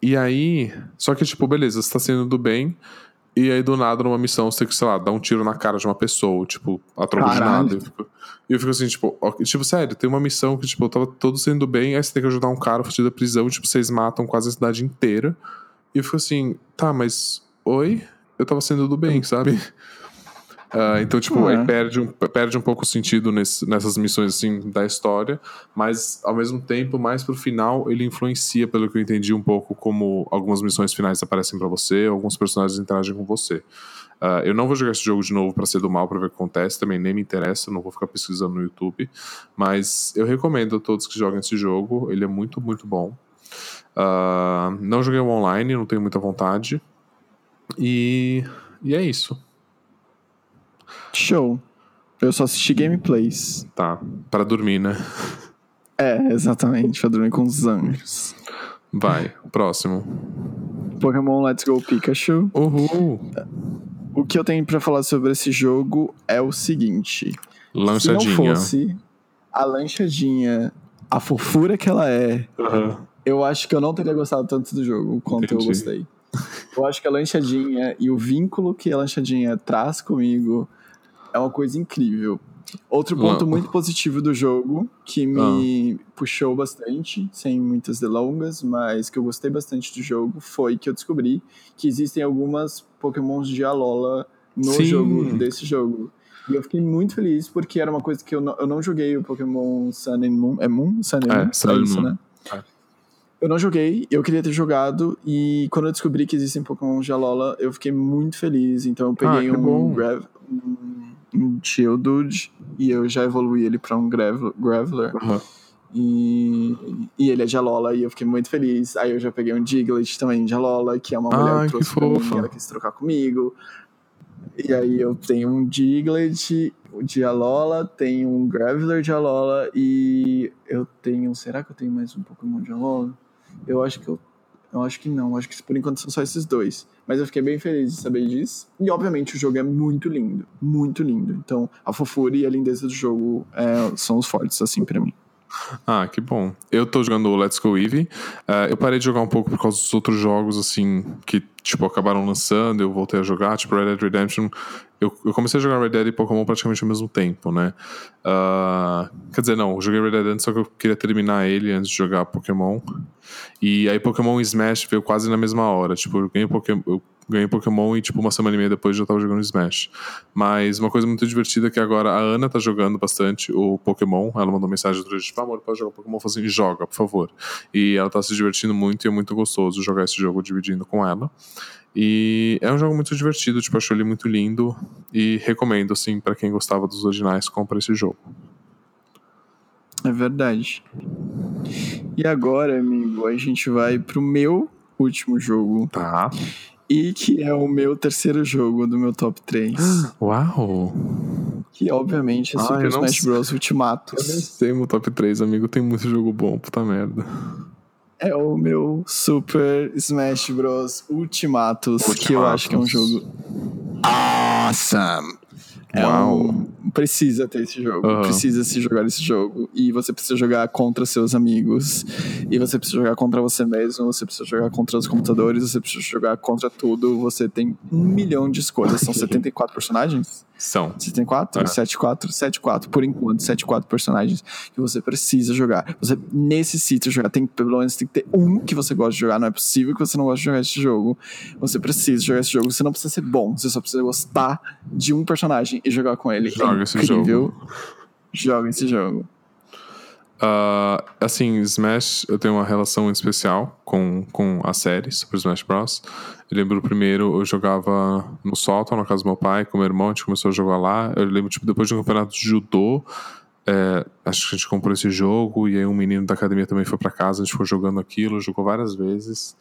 e aí. Só que, tipo, beleza, você tá sendo do bem. E aí, do nada, numa missão, você tem que, sei lá, dar um tiro na cara de uma pessoa, tipo, a troco de nada. E eu fico, eu fico assim, tipo, ok, tipo, sério, tem uma missão que, tipo, tava todo sendo bem, aí você tem que ajudar um cara fugido da prisão, tipo, vocês matam quase a cidade inteira. E eu fico assim, tá, mas. Oi? Eu tava sendo do bem, sabe? Ah, então, tipo, É. aí perde um, perde um pouco o sentido nesse- nessas missões, assim, da história. Mas, ao mesmo tempo, mais pro final, ele influencia, pelo que eu entendi, um pouco como algumas missões finais aparecem pra você, alguns personagens interagem com você. Ah, eu não vou jogar esse jogo de novo pra ser do mal, pra ver o que acontece, também nem me interessa, não vou ficar pesquisando no YouTube. Mas eu recomendo a todos que joguem esse jogo, ele é muito, muito bom. Ah, não joguei o online, não tenho muita vontade. E, e é isso. Show. Eu só assisti gameplays. Tá, Pra dormir, né? É, exatamente. Pra dormir com os anjos. Vai, próximo. Pokémon Let's Go Pikachu. Uhul! O que eu tenho pra falar sobre esse jogo é o seguinte. Se não Lanchadinha. fosse. a lanchadinha, a fofura que ela é, Aham. eu acho que eu não teria gostado tanto do jogo quanto Entendi. eu gostei. Eu acho que a lanchadinha e o vínculo que a lanchadinha traz comigo é uma coisa incrível. Outro ponto Não. muito positivo do jogo, que me puxou bastante, sem muitas delongas, mas que eu gostei bastante do jogo, foi que eu descobri que existem algumas pokémons de Alola no Sim. jogo, desse jogo. E eu fiquei muito feliz, porque era uma coisa que eu não, eu não joguei o Pokémon Sun and Moon. É Moon? Sun and É, Moon? Sun and isso, Moon. né? É. Eu não joguei, eu queria ter jogado, e quando eu descobri que existem Pokémon de Alola, eu fiquei muito feliz. Então eu peguei Ah, que bom. um, Grav, um Geodude, e eu já evoluí ele pra um Gravel, Graveler. Aham. E, e ele é de Alola, e eu fiquei muito feliz. Aí eu já peguei um Diglett também de Alola, que é uma mulher Ai, que que trouxe pra mim, ela quis trocar comigo. E aí eu tenho um Diglett de Alola, tenho um Graveler de Alola, e eu tenho... Será que eu tenho mais um Pokémon de Alola? Eu acho que eu... Eu acho que não, acho que por enquanto são só esses dois. Mas eu fiquei bem feliz de saber disso. E obviamente o jogo é muito lindo, muito lindo. Então a fofura e a lindeza do jogo é, são os fortes, assim, pra mim. Ah, que bom. Eu tô jogando o Let's Go Eevee. Ah, eu parei de jogar um pouco por causa dos outros jogos, assim, que, tipo, acabaram lançando. Eu voltei a jogar, tipo, Red Dead Redemption. Eu, eu comecei a jogar Red Dead e Pokémon praticamente ao mesmo tempo, né? Ah, quer dizer, não, eu joguei Red Dead antes, só que eu queria terminar ele antes de jogar Pokémon. E aí Pokémon Smash veio quase na mesma hora. Tipo, eu ganhei Pokémon. Eu ganhei Pokémon e, tipo, uma semana e meia depois já tava jogando Smash. Mas uma coisa muito divertida é que agora a Ana tá jogando bastante o Pokémon. Ela mandou mensagem outro dia, tipo, amor, pode jogar Pokémon? Eu falei assim, joga, por favor. E ela tá se divertindo muito e é muito gostoso jogar esse jogo dividindo com ela. E é um jogo muito divertido, tipo, acho ele muito lindo e recomendo, assim, pra quem gostava dos originais, compra esse jogo. É verdade. E agora, amigo, a gente vai pro meu último jogo. Tá. E que é o meu terceiro jogo do meu top 3. <gasps> Uau! que obviamente é Ah, Super Smash sei. Bros. Ultimatos. Eu nem sei meu top 3, amigo. Tem muito jogo bom, puta merda. É o meu Super Smash Bros. Ultimatos, que eu acho que é um jogo awesome. É um... Precisa ter esse jogo. Aham. Precisa se jogar esse jogo. E você precisa jogar contra seus amigos. E você precisa jogar contra você mesmo. Você precisa jogar contra os computadores. Você precisa jogar contra tudo. Você tem um milhão de escolhas. São 74 personagens? São. 74? É. 74? 74, por enquanto, 74 personagens que você precisa jogar. Você necessita jogar. Tem, pelo menos tem que ter um que você gosta de jogar. Não é possível que você não goste de jogar esse jogo. Você precisa jogar esse jogo. Você não precisa ser bom. Você só precisa gostar de um personagem e jogar com ele. Joga é esse incrível. Joga esse jogo. Ah, assim, Smash, eu tenho uma relação especial com, com a série Super Smash Bros. Eu lembro o primeiro, eu jogava no sótão, na casa do meu pai, com meu irmão, a gente começou a jogar lá. Eu lembro, tipo, depois de um campeonato de judô, é, acho que a gente comprou esse jogo, e aí um menino da academia também foi pra casa, a gente foi jogando aquilo, jogou várias vezes.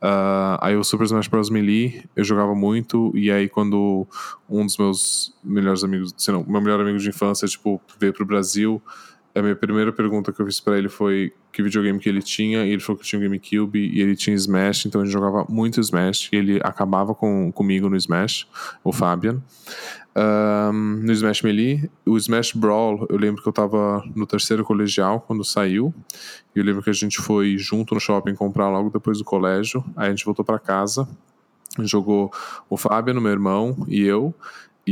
Ah, aí o Super Smash Bros. Melee eu jogava muito, e aí quando um dos meus melhores amigos, se não, meu melhor amigo de infância, tipo, veio pro Brasil, a minha primeira pergunta que eu fiz pra ele foi que videogame que ele tinha, e ele falou que tinha um GameCube e ele tinha Smash, então a gente jogava muito Smash, e ele acabava com, comigo no Smash, o Fabian. Ahn, no Smash Melee, o Smash Brawl, eu lembro que eu tava no terceiro colegial quando saiu, e eu lembro que a gente foi junto no shopping comprar logo depois do colégio, aí a gente voltou pra casa, jogou o Fabian, meu irmão, e eu,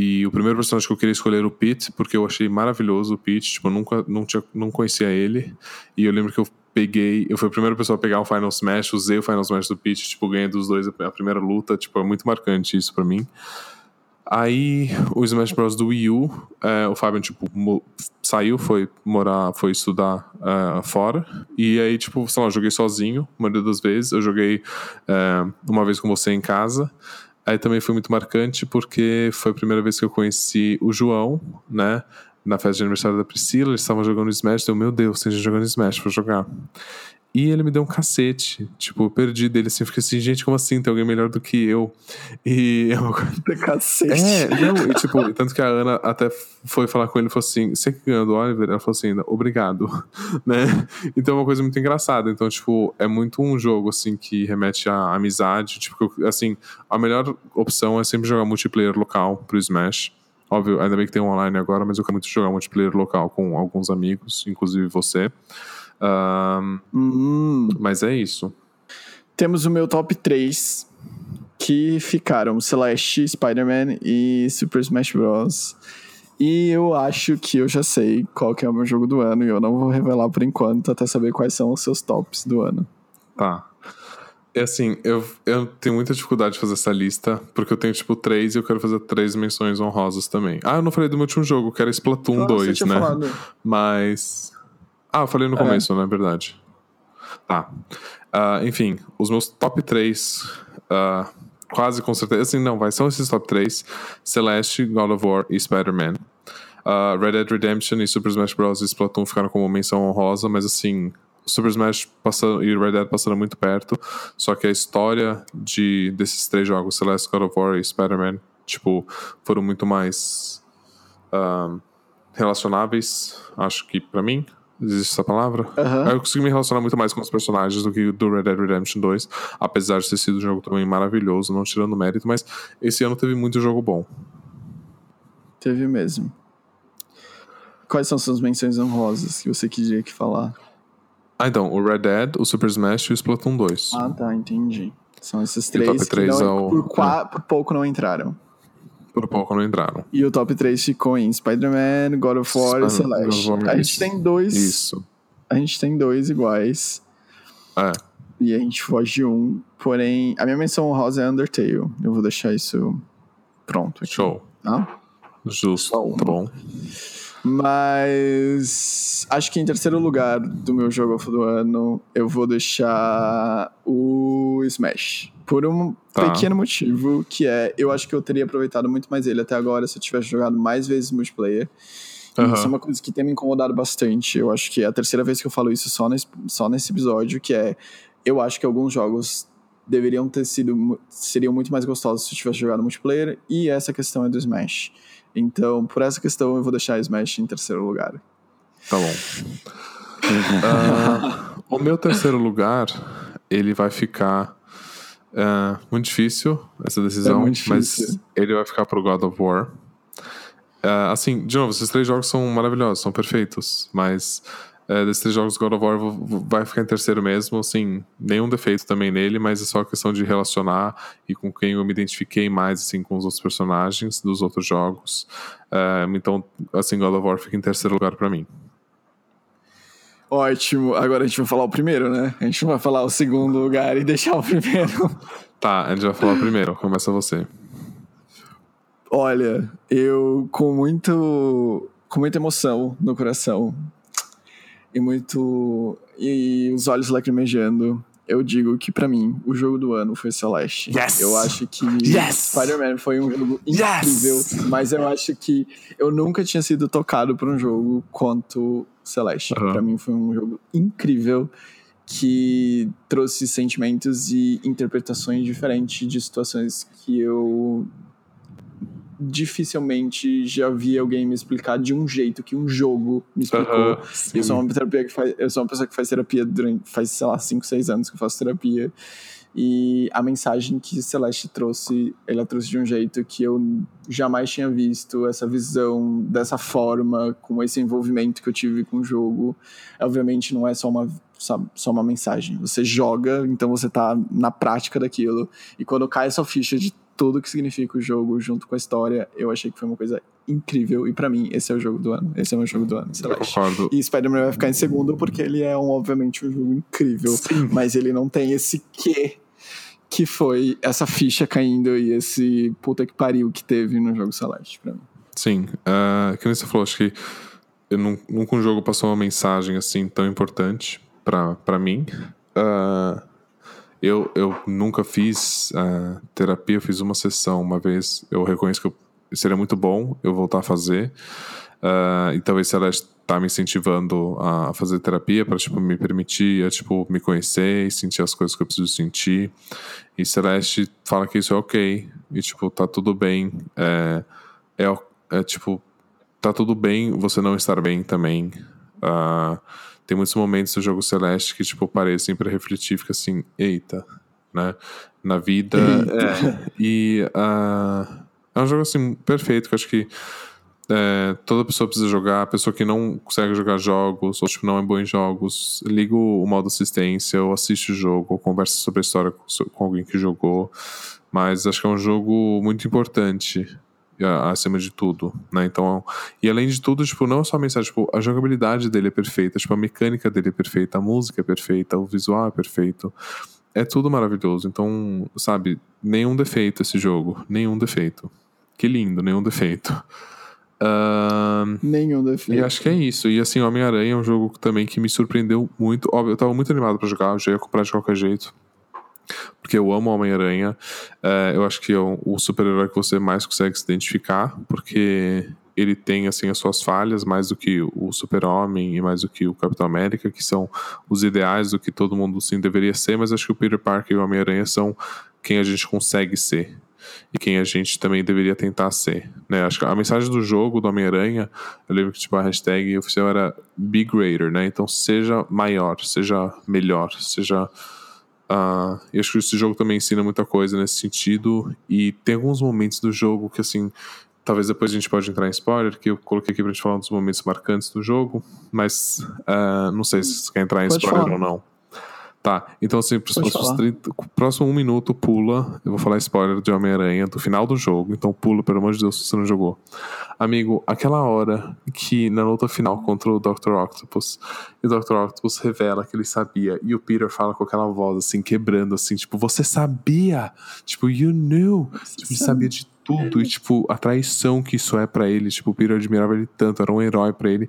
e o primeiro personagem que eu queria escolher era o Pete, porque eu achei maravilhoso o Pete. Tipo, eu nunca não, tinha, não conhecia ele. E eu lembro que eu peguei. Eu fui a primeira pessoa a pegar o Final Smash, usei o Final Smash do Pete, tipo, ganhei dos dois a primeira luta. Tipo, é muito marcante isso pra mim. Aí, o Smash Bros. do Wii U, é, o Fabian, tipo, saiu, foi morar, foi estudar é, fora. E aí, tipo, sei lá, eu joguei sozinho, a maioria das vezes. Eu joguei é, uma vez com você em casa. Aí também foi muito marcante porque foi a primeira vez que eu conheci o João, né? Na festa de aniversário da Priscila, eles estavam jogando Smash, eu, meu Deus, tem jogando Smash, vou jogar. E ele me deu um cacete. Tipo, eu perdi dele assim, fiquei assim, gente, como assim? Tem alguém melhor do que eu? E é uma coisa. Cacete. É, não, e, tipo, <laughs> tanto que a Ana até foi falar com ele e falou assim: você que ganhou do Oliver? Ela falou assim: obrigado, <laughs> né? Então é uma coisa muito engraçada. Então, tipo, é muito um jogo, assim, que remete à amizade. Tipo, assim, a melhor opção é sempre jogar multiplayer local pro Smash. Óbvio, ainda bem que tem um online agora, mas eu quero muito jogar multiplayer local com alguns amigos, inclusive você. Um, Hum, mas é isso. temos o meu top 3, que ficaram Celeste, Spider-Man e Super Smash Bros. E eu acho que eu já sei qual que é o meu jogo do ano, e eu não vou revelar por enquanto, até saber quais são os seus tops do ano. Tá. É assim, eu, eu tenho muita dificuldade de fazer essa lista, porque eu tenho, tipo, três e eu quero fazer três menções honrosas também. Ah, eu não falei do meu último jogo, que era Splatoon você 2, tinha né? falado. Mas. Ah, eu falei no É. começo, não é verdade? Tá. Ah, enfim, os meus top 3. quase com certeza. Assim, não, vai. São esses top 3: Celeste, God of War e Spider-Man. Ah, Red Dead Redemption e Super Smash Bros. e Splatoon ficaram como menção honrosa, mas assim. Super Smash passando, e Red Dead passando muito perto. Só que a história de, desses três jogos, Celeste, God of War e Spider-Man, tipo, foram muito mais. ah, relacionáveis, acho que pra mim, existe essa palavra. Aham. Eu consegui me relacionar muito mais com os personagens do que do Red Dead Redemption 2, apesar de ter sido um jogo também maravilhoso, não tirando mérito, mas esse ano teve muito jogo bom. Teve mesmo. Quais são suas menções honrosas que você queria que falar? Ah, então, o Red Dead, o Super Smash e o Splatoon 2. Ah, tá, entendi. São esses três que não, é o- por, qua- por pouco não entraram. Por pouco não entraram. E o top 3 ficou em Spider-Man, God of War e Celeste. A gente tem dois. Isso. A gente tem dois iguais. É, E a gente foge de um. Porém, a minha menção honrosa é Undertale. Eu vou deixar isso pronto. Aqui, show. Tá? Justo, tá bom. Mas acho que em terceiro lugar do meu jogo do ano, eu vou deixar o Smash. Por um Tá. pequeno motivo, que é eu acho que eu teria aproveitado muito mais ele até agora se eu tivesse jogado mais vezes multiplayer. Aham. Isso é uma coisa que tem me incomodado bastante. Eu acho que é a terceira vez que eu falo isso só nesse, só nesse episódio, que é eu acho que alguns jogos deveriam ter sido seriam muito mais gostosos se eu tivesse jogado multiplayer e essa questão é do Smash. Então, por essa questão eu vou deixar Smash em terceiro lugar. Tá bom. Ah, o meu terceiro lugar, ele vai ficar. ah, muito difícil essa decisão, É muito mas difícil. ele vai ficar pro God of War. Ah, assim, de novo, esses três jogos são maravilhosos, são perfeitos, mas eh, desses três jogos, God of War vai ficar em terceiro mesmo, assim, nenhum defeito também nele, mas é só questão de relacionar e com quem eu me identifiquei mais, assim, com os outros personagens dos outros jogos. Ah, então, assim, God of War fica em terceiro lugar pra mim. Ótimo. Agora a gente vai falar o primeiro, né? A gente não vai falar o segundo lugar e deixar o primeiro. <laughs> Tá, a gente vai falar primeiro. Começa você. Olha, eu com muito com muita emoção no coração e muito e os olhos lacrimejando, eu digo que pra mim o jogo do ano foi Celeste. Yes! Eu acho que Yes! Spider-Man foi um jogo Yes! incrível, mas eu acho que eu nunca tinha sido tocado por um jogo quanto Celeste. Aham. Pra mim foi um jogo incrível que trouxe sentimentos e interpretações diferentes de situações que eu dificilmente já vi alguém me explicar de um jeito que um jogo me explicou. Aham, Eu sou uma terapia que faz, eu sou uma pessoa que faz terapia durante faz, sei lá, 5, 6 anos que eu faço terapia. E a mensagem que Celeste trouxe, ela trouxe de um jeito que eu jamais tinha visto, essa visão dessa forma, com esse envolvimento que eu tive com o jogo. Obviamente não é só uma só, só uma mensagem. Você joga, então você tá na prática daquilo. E quando cai essa ficha de tudo que significa o jogo junto com a história, eu achei que foi uma coisa incrível. E pra mim, esse é o jogo do ano. Esse é o meu jogo do ano, Eu Celeste. concordo. E Spider-Man vai ficar em segundo porque ele é, um, obviamente, um jogo incrível. Sim. Mas ele não tem esse quê que foi essa ficha caindo e esse puta que pariu que teve no jogo Celeste pra mim. Sim. Uh, que nem você falou, acho que eu nun- nunca um jogo passou uma mensagem assim tão importante pra, pra mim. Ah, eu, eu nunca fiz ah, terapia, eu fiz uma sessão uma vez. Eu reconheço que eu- seria muito bom eu voltar a fazer. Ah, e talvez Celeste tá me incentivando a fazer terapia para tipo me permitir a, tipo me conhecer e sentir as coisas que eu preciso sentir e Celeste fala que isso é ok e tipo tá tudo bem é, é, é, tipo tá tudo bem você não estar bem também Ah, tem muitos momentos do jogo Celeste que tipo parei assim para refletir e fica assim eita né na vida <laughs> é, e ah, É um jogo assim perfeito que eu acho que é, toda pessoa precisa jogar. A pessoa que não consegue jogar jogos, ou tipo, não é boa em jogos, liga o, modo assistência, ou assiste o jogo, ou conversa sobre a história com, com alguém que jogou. Mas acho que é um jogo muito importante acima de tudo, né? Então, e além de tudo, tipo, não é só a mensagem, tipo, a jogabilidade dele é perfeita, tipo, a mecânica dele é perfeita, a música é perfeita, o visual é perfeito. É tudo maravilhoso. Então, sabe, nenhum defeito esse jogo, nenhum defeito. Que lindo, nenhum defeito. Uh, nenhum defeito. E acho que é isso. E assim, Homem-Aranha é um jogo também que me surpreendeu muito. Óbvio, eu tava muito animado para jogar, eu já ia comprar de qualquer jeito porque eu amo Homem-Aranha. É, eu acho que é o super-herói que você mais consegue se identificar, porque ele tem assim as suas falhas mais do que o Super-Homem e mais do que o Capitão América, que são os ideais do que todo mundo sim deveria ser, mas acho que o Peter Parker e o Homem-Aranha são quem a gente consegue ser e quem a gente também deveria tentar ser, né? Acho que a mensagem do jogo do Homem-Aranha, eu lembro que tipo a hashtag oficial era be greater, né? Então seja maior, seja melhor, seja Uh, eu acho que esse jogo também ensina muita coisa nesse sentido. E tem alguns momentos do jogo que, assim, talvez depois a gente pode entrar em spoiler, que eu coloquei aqui pra gente falar dos momentos marcantes do jogo, mas uh, não sei se você quer entrar em pode spoiler falar. ou não. Tá, então assim, pros próximos 30, próximo um minuto pula. Eu vou falar spoiler de Homem-Aranha do final do jogo, então pula, pelo amor de Deus, se você não jogou. Amigo, aquela hora que na luta final contra o Dr. Octopus, e o Dr. Octopus revela que ele sabia, e o Peter fala com aquela voz assim, quebrando assim, tipo, você sabia! Tipo, you knew! Tipo, ele sabia de tudo, e tipo, a traição que isso é para ele, tipo, o Peter admirava ele tanto, era um herói para ele.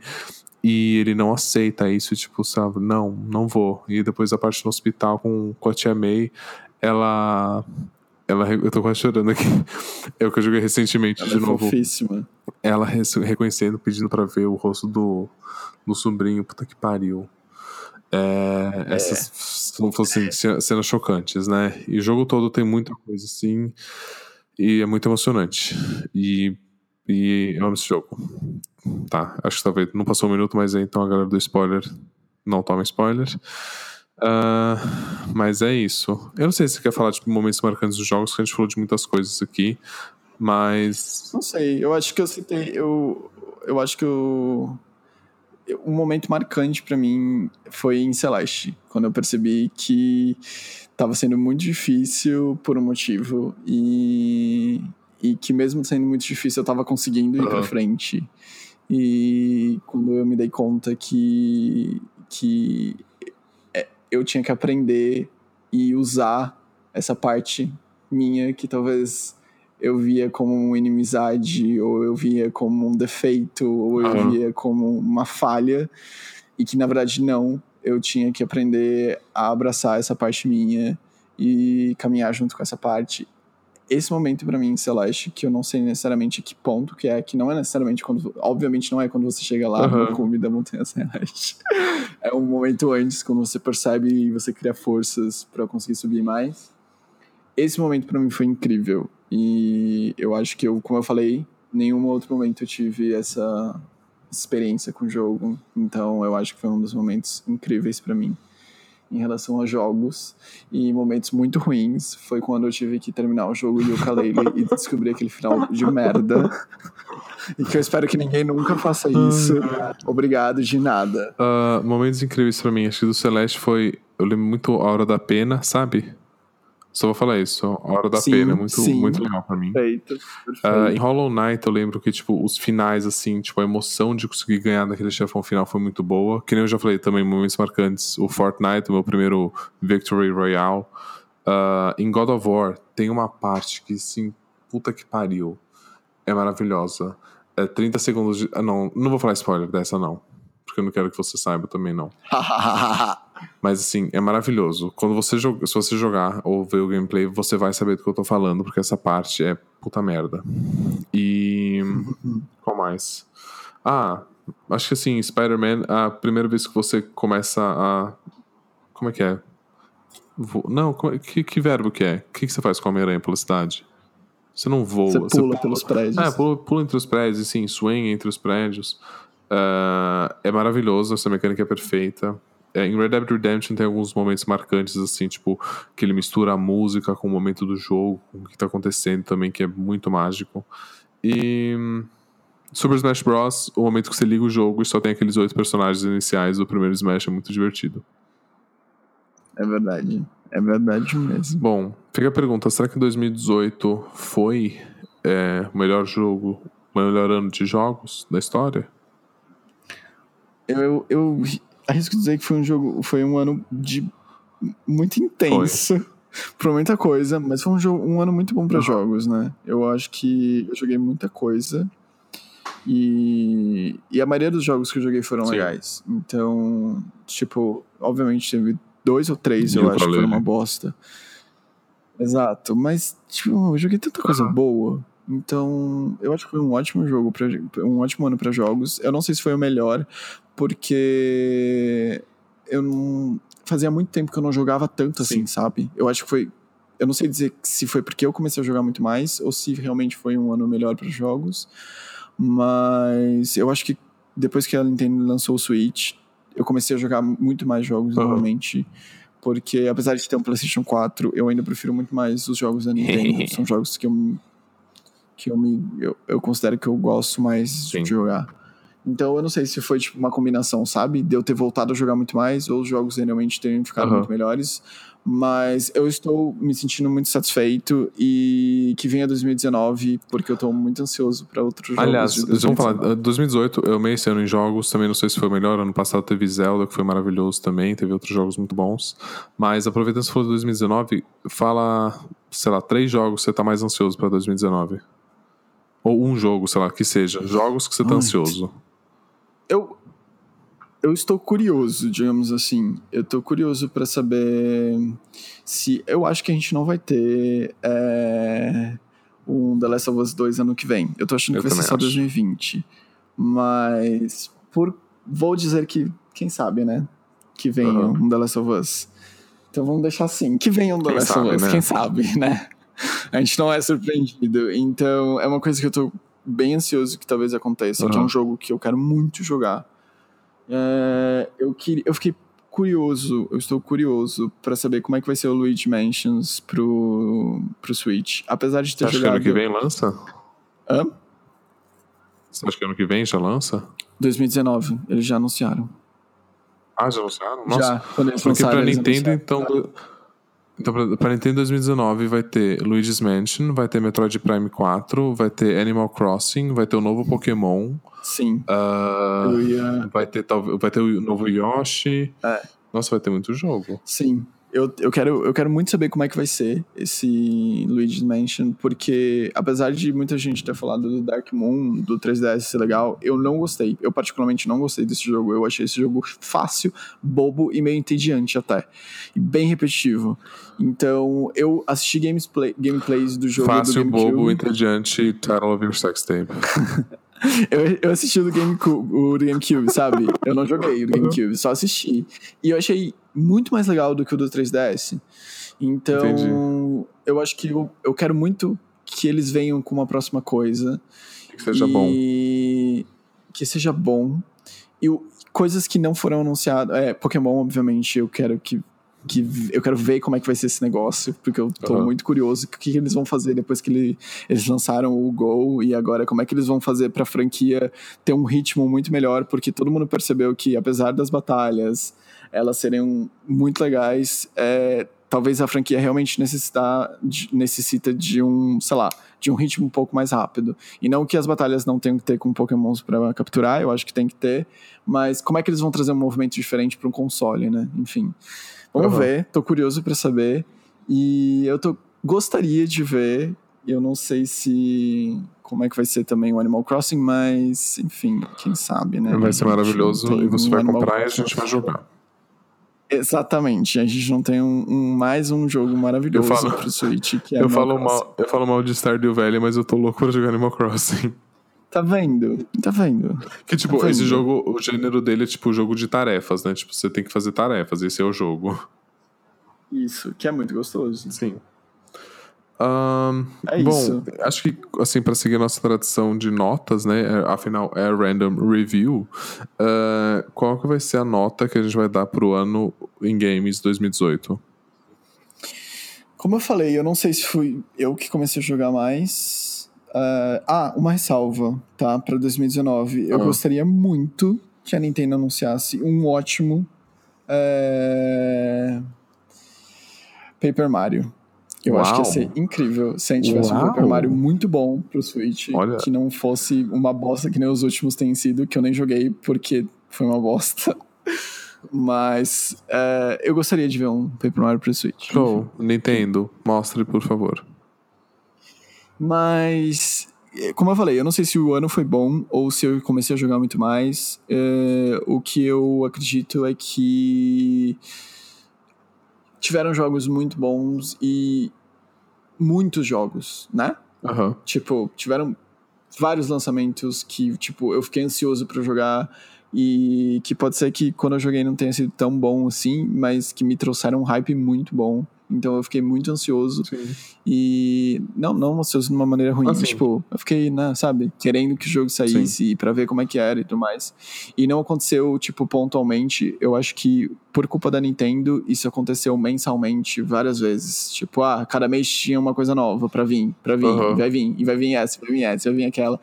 E ele não aceita isso, tipo, sabe? Não, não vou. E depois a parte no hospital com, com a tia May, ela. Ela, eu tô quase chorando aqui. <laughs> É o que eu joguei recentemente ela de é novo. Fofíssima. Ela reconhecendo, pedindo para ver o rosto do, do sobrinho. Puta que pariu. É, é. Essas fossem cenas chocantes, né? E o jogo todo tem muita coisa assim. E é muito emocionante. E, e eu amo esse jogo. Tá, acho que talvez não passou um minuto, mas é então a galera do spoiler não toma spoiler. Uh, mas é isso. Eu não sei se você quer falar de tipo, momentos marcantes dos jogos, que a gente falou de muitas coisas aqui, mas. Não sei, eu acho que eu citei. Eu, eu acho que eu. Um momento marcante para mim foi em Celeste, quando eu percebi que estava sendo muito difícil por um motivo e, e que mesmo sendo muito difícil eu estava conseguindo ir uhum. para frente. E quando eu me dei conta que, que é, eu tinha que aprender e usar essa parte minha que talvez eu via como uma inimizade, ou eu via como um defeito, ou eu uhum. via como uma falha, e que na verdade não, eu tinha que aprender a abraçar essa parte minha e caminhar junto com essa parte esse momento para mim, Celeste, que eu não sei necessariamente que ponto que é, que não é necessariamente quando. Obviamente não é quando você chega lá uhum. no cume da Montanha Celeste. <laughs> é um momento antes, quando você percebe e você cria forças para conseguir subir mais. Esse momento para mim foi incrível. E eu acho que eu, como eu falei, nenhum outro momento eu tive essa experiência com o jogo. Então eu acho que foi um dos momentos incríveis para mim em relação a jogos e momentos muito ruins foi quando eu tive que terminar o jogo de Ukulele e descobrir aquele final de merda. e que eu espero que ninguém nunca faça isso. Obrigado de nada. Uh, momentos incríveis para mim. Acho que do Celeste foi. Eu lembro muito a Hora da Pena, sabe? Só vou falar isso, Hora da sim, Pena, muito, sim. muito legal pra mim. Perfeito, perfeito. Uh, em Hollow Knight eu lembro que, tipo, os finais, assim, tipo, a emoção de conseguir ganhar daquele chefão final foi muito boa. Que nem eu já falei também, momentos marcantes. O Fortnite, o meu primeiro Victory Royale. Uh, em God of War, tem uma parte que, assim, puta que pariu. É maravilhosa. É 30 segundos de... Ah, não, não vou falar spoiler dessa, não. Porque eu não quero que você saiba também, não. <laughs> Mas assim, é maravilhoso. Quando você joga, se você jogar ou ver o gameplay, você vai saber do que eu tô falando, porque essa parte é puta merda. E. <laughs> Qual mais? Ah, acho que assim, Spider-Man, a primeira vez que você começa a. Como é que é? Não, que, que verbo que é? O que, que você faz com a Homem-Aranha pela cidade? Você não voa. Você pula, você pula pelos prédios. É, pula, pula entre os prédios, sim, swing entre os prédios. Uh, é maravilhoso, essa mecânica é perfeita. É, em Red Dead Redemption tem alguns momentos marcantes, assim, tipo, que ele mistura a música com o momento do jogo, com o que tá acontecendo também, que é muito mágico. E. Super Smash Bros., o momento que você liga o jogo e só tem aqueles oito personagens iniciais do primeiro Smash é muito divertido. É verdade. É verdade mesmo. Bom, fica a pergunta: será que 2018 foi é, o melhor jogo, o melhor ano de jogos da história? Eu, eu arrisco dizer que foi um jogo, foi um ano de muito intenso foi. <laughs> por muita coisa, mas foi um, jogo, um ano muito bom para uhum. jogos, né? Eu acho que eu joguei muita coisa e, e a maioria dos jogos que eu joguei foram Sim. legais. Então, tipo, obviamente teve dois ou três, eu, eu acho que foram uma bosta. Exato, mas tipo, eu joguei tanta coisa uhum. boa. Então, eu acho que foi um ótimo jogo, pra, um ótimo ano para jogos. Eu não sei se foi o melhor, porque eu não. Fazia muito tempo que eu não jogava tanto assim, Sim. sabe? Eu acho que foi. Eu não sei dizer se foi porque eu comecei a jogar muito mais ou se realmente foi um ano melhor para jogos. Mas eu acho que depois que a Nintendo lançou o Switch, eu comecei a jogar muito mais jogos uhum. novamente. Porque apesar de ter um PlayStation 4, eu ainda prefiro muito mais os jogos da Nintendo. <laughs> São jogos que eu, que eu, me, eu, eu considero que eu gosto mais Sim. de jogar. Então eu não sei se foi tipo uma combinação, sabe? De eu ter voltado a jogar muito mais ou os jogos realmente terem ficado uhum. muito melhores. Mas eu estou me sentindo muito satisfeito e que venha 2019, porque eu estou muito ansioso para outros jogos. Aliás, vamos falar, 2018 eu amei esse ano em jogos, também não sei se foi melhor. Ano passado teve Zelda, que foi maravilhoso também, teve outros jogos muito bons. Mas aproveitando se for 2019, fala, sei lá, três jogos que você está mais ansioso para 2019. Ou um jogo, sei lá, que seja. Jogos que você está ansioso. Eu, eu estou curioso, digamos assim. Eu estou curioso para saber se. Eu acho que a gente não vai ter é, um The Last of Us 2 ano que vem. Eu tô achando eu que vai ser só acho. 2020. Mas. Por, vou dizer que, quem sabe, né? Que venha uhum. um The Last of Us. Então vamos deixar assim. Que venha um The quem Last sabe, of Us, né? quem sabe, né? <laughs> A gente não é surpreendido. Então é uma coisa que eu tô bem ansioso que talvez aconteça. Uhum. Que é um jogo que eu quero muito jogar é, eu, eu fiquei curioso, eu estou curioso para saber como é que vai ser o Luigi Mansions pro, pro Switch. Apesar de ter Você jogado... acha que ano que vem lança? Hã? Você acha que ano que vem já lança? 2019, eles já anunciaram. Ah, já anunciaram? Nossa. Já, quando eles Porque lançaram, pra Nintendo, então... Então, pra, pra Nintendo 2019 vai ter Luigi's Mansion, vai ter Metroid Prime 4, vai ter Animal Crossing, vai ter o novo Pokémon. Sim. Uh, ia... vai, ter, vai ter o novo Yoshi. É. Nossa, vai ter muito jogo. Sim. Eu, eu, quero, eu quero muito saber como é que vai ser esse Luigi's Mansion, porque apesar de muita gente ter falado do Dark Moon, do 3DS ser legal, eu não gostei. Eu particularmente não gostei desse jogo. Eu achei esse jogo fácil, bobo e meio entediante até. E bem repetitivo. Então, eu assisti gameplay, gameplays do jogo Fácil, do bobo, entediante, title of your sex tape. <laughs> eu, eu assisti o do, GameCube, o do GameCube, sabe? Eu não joguei o do GameCube, só assisti. E eu achei muito mais legal do que o do 3DS. Então, Entendi. eu acho que eu, eu quero muito que eles venham com uma próxima coisa. Que seja e... bom. Que seja bom. E coisas que não foram anunciadas. É, Pokémon, obviamente, eu quero que que eu quero ver como é que vai ser esse negócio, porque eu tô uhum. muito curioso o que, que, eles vão fazer depois que ele, eles lançaram o Go e agora como é que eles vão fazer pra franquia ter um ritmo muito melhor, porque todo mundo percebeu que apesar das batalhas elas serem muito legais, é, talvez a franquia realmente necessitar de, necessita de um, sei lá, de um ritmo um pouco mais rápido. E não que as batalhas não tenham que ter com pokémons para capturar, eu acho que tem que ter, mas como é que eles vão trazer um movimento diferente para um console, né? Enfim. Vamos uhum. ver, tô curioso para saber. E eu tô, gostaria de ver, eu não sei se como é que vai ser também o Animal Crossing, mas enfim, quem sabe, né? Vai ser maravilhoso e você vai comprar Crossing. e a gente vai jogar. Exatamente, a gente não tem um, um mais um jogo maravilhoso eu falo, pro Switch que é eu falo mal Eu falo mal de Stardew Valley, mas eu tô louco pra jogar Animal Crossing. Tá vendo? Tá vendo? Que tipo, tá esse jogo, o gênero dele é tipo jogo de tarefas, né? Tipo, você tem que fazer tarefas, esse é o jogo. Isso, que é muito gostoso. Sim. Um, É bom, isso. acho que, assim, para seguir a nossa tradição de notas, né? é- Afinal, é random review. uh, qual que vai ser a nota que a gente vai dar pro ano em games 2018? Como eu falei, eu não sei se fui eu que comecei a jogar mais. Ah, ah, uma ressalva, tá? Pra 2019. Eu Ah. gostaria muito que a Nintendo anunciasse um ótimo. é, Paper Mario. Eu acho que ia Uau. ser incrível se a gente tivesse um Uau. Paper Mario muito bom pro Switch. Olha. Que não fosse uma bosta que nem os últimos têm sido, que eu nem joguei porque foi uma bosta. <laughs> Mas é, eu gostaria de ver um Paper Mario pro Switch. Show, Nintendo, mostre, por favor. Mas, como eu falei, eu não sei se o ano foi bom ou se eu comecei a jogar muito mais. É, o que eu acredito é que tiveram jogos muito bons e muitos jogos, né? Aham. Tipo, tiveram vários lançamentos que, tipo, eu fiquei ansioso pra jogar e que pode ser que quando eu joguei não tenha sido tão bom assim, mas que me trouxeram um hype muito bom. Então eu fiquei muito ansioso Sim. e não, não ansioso de uma maneira ruim, Ah, mas, sim. tipo, eu fiquei, né, sabe, querendo que o jogo saísse pra ver como é que era e tudo mais. E não aconteceu, tipo, pontualmente. Eu acho que por culpa da Nintendo, isso aconteceu mensalmente várias vezes. Tipo, ah, cada mês tinha uma coisa nova pra vir, pra vir, Aham. vai vir, e vai vir essa, vai vir essa, vai vir aquela.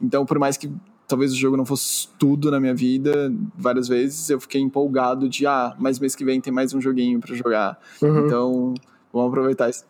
Então, por mais que talvez o jogo não fosse tudo na minha vida, várias vezes eu fiquei empolgado de, ah, mas mês que vem tem mais um joguinho pra jogar. Uhum. Então, vamos aproveitar isso.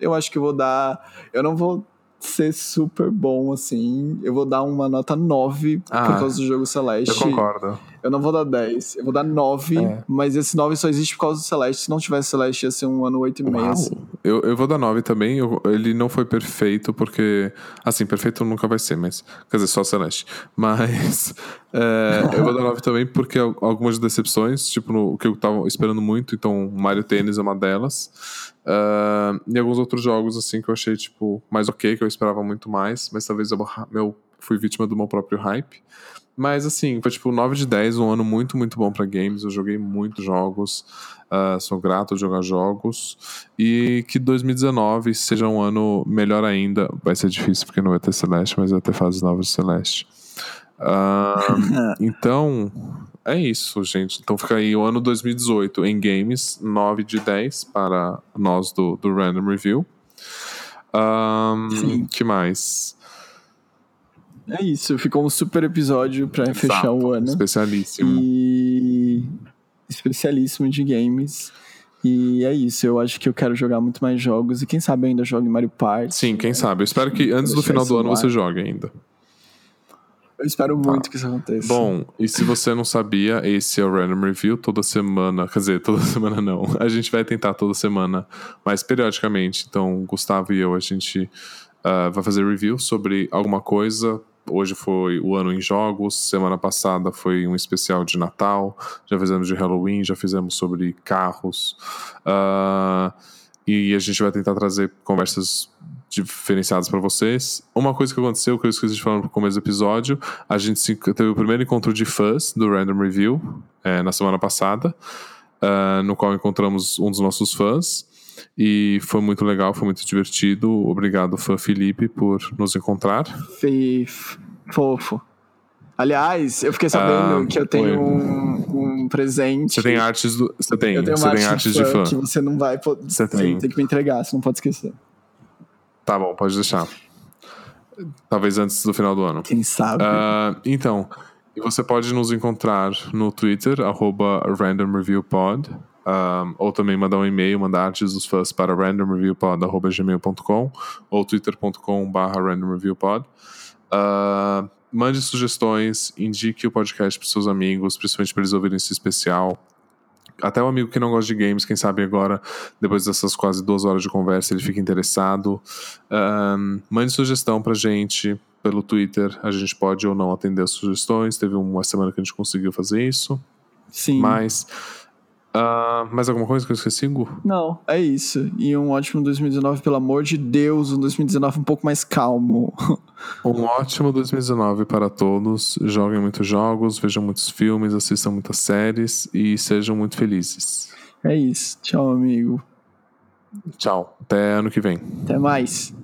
Eu acho que vou dar. Eu não vou ser super bom assim. Eu vou dar uma nota 9 Ah, por causa do jogo Celeste. Eu concordo. Eu não vou dar 10. Eu vou dar 9, É. mas esse 9 só existe por causa do Celeste. Se não tivesse Celeste, ia ser um ano 8,5. Uau. assim. Eu, eu vou dar 9 também. eu- ele não foi perfeito, porque. Assim, perfeito nunca vai ser, mas. Quer dizer, só Celeste. Mas. <laughs> é, eu vou dar 9 também, porque al- algumas decepções, tipo, no, o que eu tava esperando muito, então Mario Tennis é uma delas. Ah, e alguns outros jogos, assim, que eu achei, tipo, mais ok, que eu esperava muito mais, mas talvez eu meu, fui vítima do meu próprio hype. Mas assim, foi tipo 9 de 10, um ano muito, muito bom pra games. Eu joguei muitos jogos, ah, sou grato de jogar jogos. E que 2019 seja um ano melhor ainda. Vai ser difícil porque não vai ter Celeste, mas vai ter fases novas de Celeste. Ah, <laughs> então, é isso, gente. Então fica aí o ano 2018 em games, 9 de 10 para nós do, do Random Review. Ah, Sim. que mais? É isso. Ficou um super episódio pra fechar o ano. Especialíssimo. E. Especialíssimo de games. E é isso. Eu acho que eu quero jogar muito mais jogos. E quem sabe eu ainda jogue Mario Party. Sim, quem sabe. Eu espero que antes do final do ano no você jogue ainda. Eu espero muito que isso aconteça. Bom, e se você não sabia, esse é o Random Review toda semana. Quer dizer, toda <laughs> semana não. A gente vai tentar toda semana, mas periodicamente. Então, Gustavo e eu, a gente ah, vai fazer review sobre alguma coisa. Hoje foi o ano em jogos, semana passada foi um especial de Natal, já fizemos de Halloween, já fizemos sobre carros. Ah, e a gente vai tentar trazer conversas diferenciadas para vocês. Uma coisa que aconteceu, que eu esqueci de falar no começo do episódio, a gente teve o primeiro encontro de fãs do Random Review eh, na semana passada, ah, no qual encontramos um dos nossos fãs. E foi muito legal, foi muito divertido. Obrigado, fã Felipe, por nos encontrar. Fe- Fofo. Aliás, eu fiquei sabendo Ah, que eu tenho um, um presente. Você tem artes do. Você tem, eu tenho você tem arte artes de fã. que você não vai. Você tem. tem que me entregar, você não pode esquecer. Tá bom, pode deixar. Talvez antes do final do ano. Quem sabe? Ah, então, você pode nos encontrar no Twitter, arroba randomreviewpod, ah, ou também mandar um e-mail, mandar artes dos fãs para randomreviewpod.gmail.com ou twitter.com barra randomreviewpod. Ah, mande sugestões, indique o podcast para seus amigos, principalmente para eles ouvirem esse especial. Até o amigo que não gosta de games, quem sabe agora, depois dessas quase duas horas de conversa, ele fica interessado. Ahn, mande sugestão pra gente pelo Twitter. A gente pode ou não atender as sugestões. Teve uma semana que a gente conseguiu fazer isso. Sim. Mas. Ah, mais alguma coisa que eu esqueci, Gu? Não, é isso. E um ótimo 2019, pelo amor de Deus, um 2019 um pouco mais calmo. <laughs> Um ótimo 2019 para todos. Joguem muitos jogos, vejam muitos filmes, assistam muitas séries e sejam muito felizes. É isso. Tchau, amigo. Tchau. Até ano que vem. Até mais.